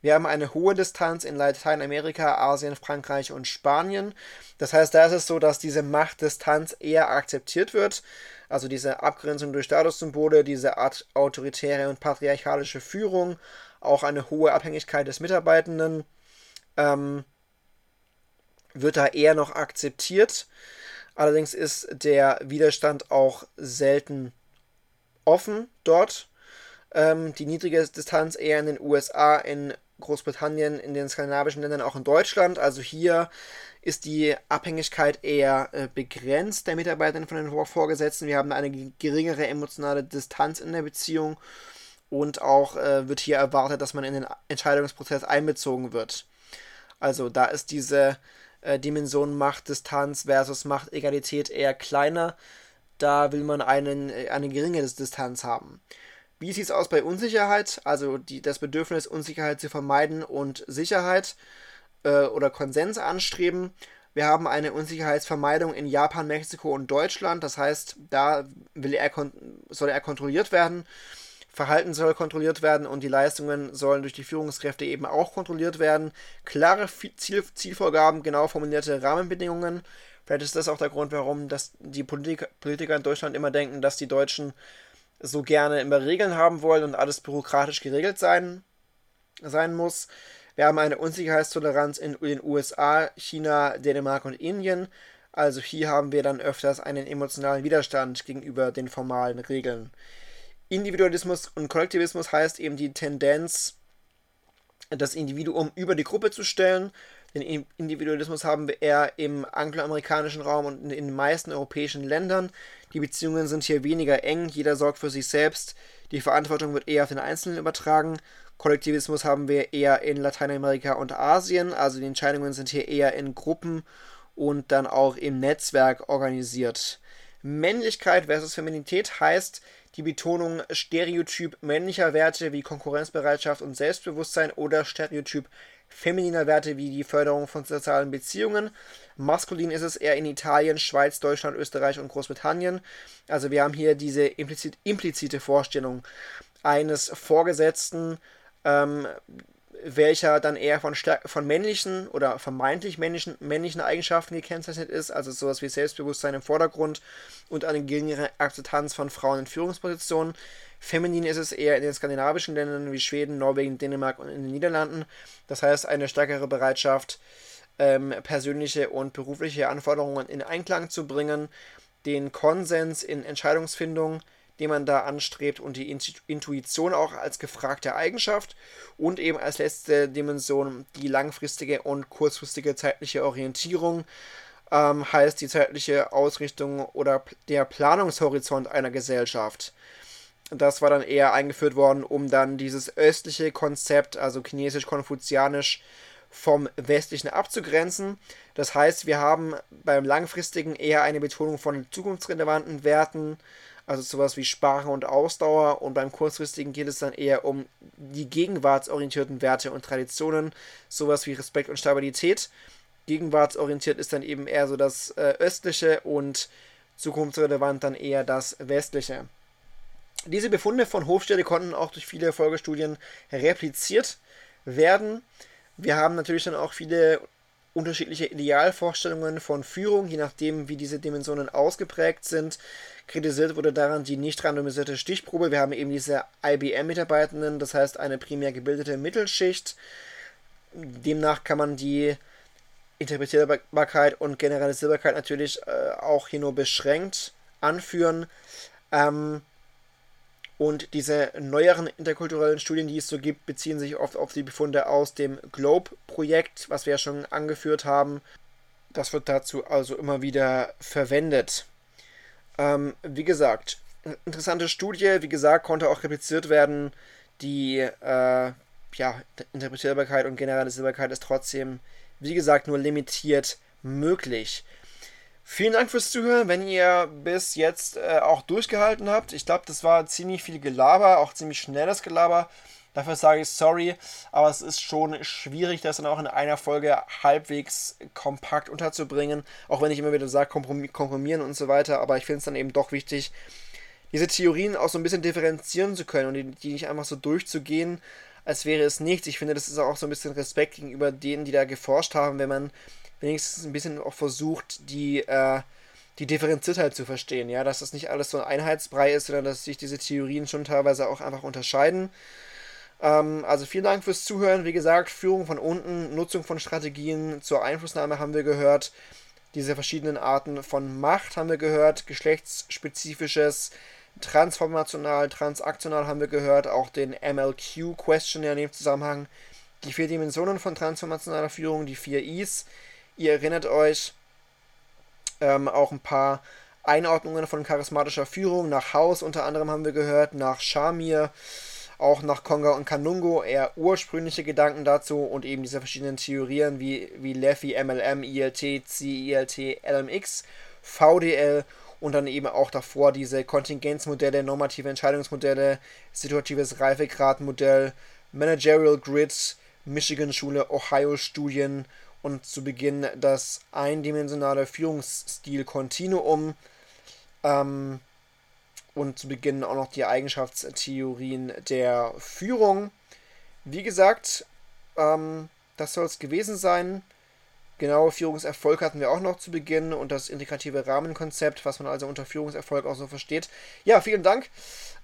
Wir haben eine hohe Distanz in Lateinamerika, Asien, Frankreich und Spanien. Das heißt, da ist es so, dass diese Machtdistanz eher akzeptiert wird. Also diese Abgrenzung durch Statussymbole, diese Art autoritäre und patriarchalische Führung, auch eine hohe Abhängigkeit des Mitarbeitenden, ähm, wird da eher noch akzeptiert. Allerdings ist der Widerstand auch selten offen dort. Ähm, die niedrige Distanz eher in den USA, in Großbritannien, in den skandinavischen Ländern, auch in Deutschland. Also hier ist die Abhängigkeit eher äh, begrenzt der Mitarbeiter von den Vorgesetzten. Wir haben eine geringere emotionale Distanz in der Beziehung und auch äh, wird hier erwartet, dass man in den Entscheidungsprozess einbezogen wird. Also da ist diese äh, Dimension Macht-Distanz versus Macht-Egalität eher kleiner. Da will man einen, äh, eine geringere Distanz haben. Wie sieht es aus bei Unsicherheit? Also die, das Bedürfnis, Unsicherheit zu vermeiden und Sicherheit äh, oder Konsens anstreben. Wir haben eine Unsicherheitsvermeidung in Japan, Mexiko und Deutschland. Das heißt, da will er soll er kontrolliert werden. Verhalten soll kontrolliert werden und die Leistungen sollen durch die Führungskräfte eben auch kontrolliert werden. Klare Ziel Zielvorgaben, genau formulierte Rahmenbedingungen. Vielleicht ist das auch der Grund, warum das die Politik Politiker in Deutschland immer denken, dass die Deutschen so gerne immer Regeln haben wollen und alles bürokratisch geregelt sein, sein muss. Wir haben eine Unsicherheitstoleranz in den USA, China, Dänemark und Indien. Also hier haben wir dann öfters einen emotionalen Widerstand gegenüber den formalen Regeln. Individualismus und Kollektivismus heißt eben die Tendenz, das Individuum über die Gruppe zu stellen. Den Individualismus haben wir eher im angloamerikanischen Raum und in den meisten europäischen Ländern. Die Beziehungen sind hier weniger eng, jeder sorgt für sich selbst. Die Verantwortung wird eher auf den Einzelnen übertragen. Kollektivismus haben wir eher in Lateinamerika und Asien, also die Entscheidungen sind hier eher in Gruppen und dann auch im Netzwerk organisiert. Männlichkeit versus Feminität heißt, die Betonung stereotyp männlicher Werte wie Konkurrenzbereitschaft und Selbstbewusstsein oder stereotyp femininer Werte wie die Förderung von sozialen Beziehungen. Maskulin ist es eher in Italien, Schweiz, Deutschland, Österreich und Großbritannien. Also wir haben hier diese implizit, implizite Vorstellung eines Vorgesetzten, ähm, welcher dann eher von, von männlichen oder vermeintlich männlichen, männlichen Eigenschaften gekennzeichnet ist, also sowas wie Selbstbewusstsein im Vordergrund und eine geringere Akzeptanz von Frauen in Führungspositionen. Feminin ist es eher in den skandinavischen Ländern wie Schweden, Norwegen, Dänemark und in den Niederlanden. Das heißt, eine stärkere Bereitschaft, ähm, persönliche und berufliche Anforderungen in Einklang zu bringen, den Konsens in Entscheidungsfindung den man da anstrebt und die Intuition auch als gefragte Eigenschaft und eben als letzte Dimension die langfristige und kurzfristige zeitliche Orientierung ähm, heißt die zeitliche Ausrichtung oder der Planungshorizont einer Gesellschaft. Das war dann eher eingeführt worden, um dann dieses östliche Konzept, also chinesisch-konfuzianisch, vom westlichen abzugrenzen. Das heißt, wir haben beim langfristigen eher eine Betonung von zukunftsrelevanten Werten, also sowas wie Sprache und Ausdauer. Und beim kurzfristigen geht es dann eher um die gegenwartsorientierten Werte und Traditionen, sowas wie Respekt und Stabilität. Gegenwartsorientiert ist dann eben eher so das äh, östliche und zukunftsrelevant dann eher das westliche. Diese Befunde von Hofstede konnten auch durch viele Folgestudien repliziert werden. Wir haben natürlich dann auch viele unterschiedliche Idealvorstellungen von Führung, je nachdem, wie diese Dimensionen ausgeprägt sind. Kritisiert wurde daran die nicht randomisierte Stichprobe. Wir haben eben diese IBM-Mitarbeitenden, das heißt eine primär gebildete Mittelschicht. Demnach kann man die Interpretierbarkeit und Generalisierbarkeit natürlich äh, auch hier nur beschränkt anführen. Ähm, und diese neueren interkulturellen Studien, die es so gibt, beziehen sich oft auf die Befunde aus dem GLOBE-Projekt, was wir ja schon angeführt haben. Das wird dazu also immer wieder verwendet. Ähm, wie gesagt, interessante Studie, wie gesagt, konnte auch repliziert werden. Die äh, ja, Interpretierbarkeit und Generalisierbarkeit ist trotzdem, wie gesagt, nur limitiert möglich. Vielen Dank fürs Zuhören, wenn ihr bis jetzt äh, auch durchgehalten habt. Ich glaube, das war ziemlich viel Gelaber, auch ziemlich schnelles Gelaber. Dafür sage ich sorry, aber es ist schon schwierig, das dann auch in einer Folge halbwegs kompakt unterzubringen. Auch wenn ich immer wieder sage, komprimieren und so weiter. Aber ich finde es dann eben doch wichtig, diese Theorien auch so ein bisschen differenzieren zu können und die, die nicht einfach so durchzugehen, als wäre es nichts. Ich finde, das ist auch so ein bisschen Respekt gegenüber denen, die da geforscht haben, wenn man wenigstens ein bisschen auch versucht, die, äh, die Differenziertheit zu verstehen, ja, dass das nicht alles so ein Einheitsbrei ist, sondern dass sich diese Theorien schon teilweise auch einfach unterscheiden. Ähm, also vielen Dank fürs Zuhören. Wie gesagt, Führung von unten, Nutzung von Strategien zur Einflussnahme haben wir gehört. Diese verschiedenen Arten von Macht haben wir gehört, geschlechtsspezifisches, transformational, transaktional haben wir gehört, auch den MLQ-Questionnaire in dem Zusammenhang die vier Dimensionen von transformationaler Führung, die vier Is. Ihr erinnert euch ähm, auch ein paar Einordnungen von charismatischer Führung nach Haus. Unter anderem haben wir gehört, nach Shamir, auch nach Konga und Kanungo. Eher ursprüngliche Gedanken dazu und eben diese verschiedenen Theorien wie, wie Leffy, MLM, ILT, CILT, LMX, VDL und dann eben auch davor diese Kontingenzmodelle, normative Entscheidungsmodelle, situatives Reifegradmodell, Managerial Grid, Michigan-Schule, Ohio-Studien und zu Beginn das eindimensionale Führungsstil-Kontinuum ähm, und zu Beginn auch noch die Eigenschaftstheorien der Führung. Wie gesagt, ähm, das soll es gewesen sein. Genau, Führungserfolg hatten wir auch noch zu Beginn und das integrative Rahmenkonzept, was man also unter Führungserfolg auch so versteht. Ja, vielen Dank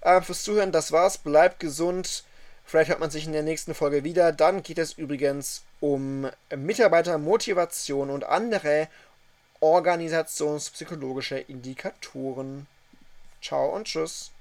äh, fürs Zuhören. Das war's. Bleibt gesund. Vielleicht hört man sich in der nächsten Folge wieder. Dann geht es übrigens um Mitarbeitermotivation und andere organisationspsychologische Indikatoren. Ciao und tschüss.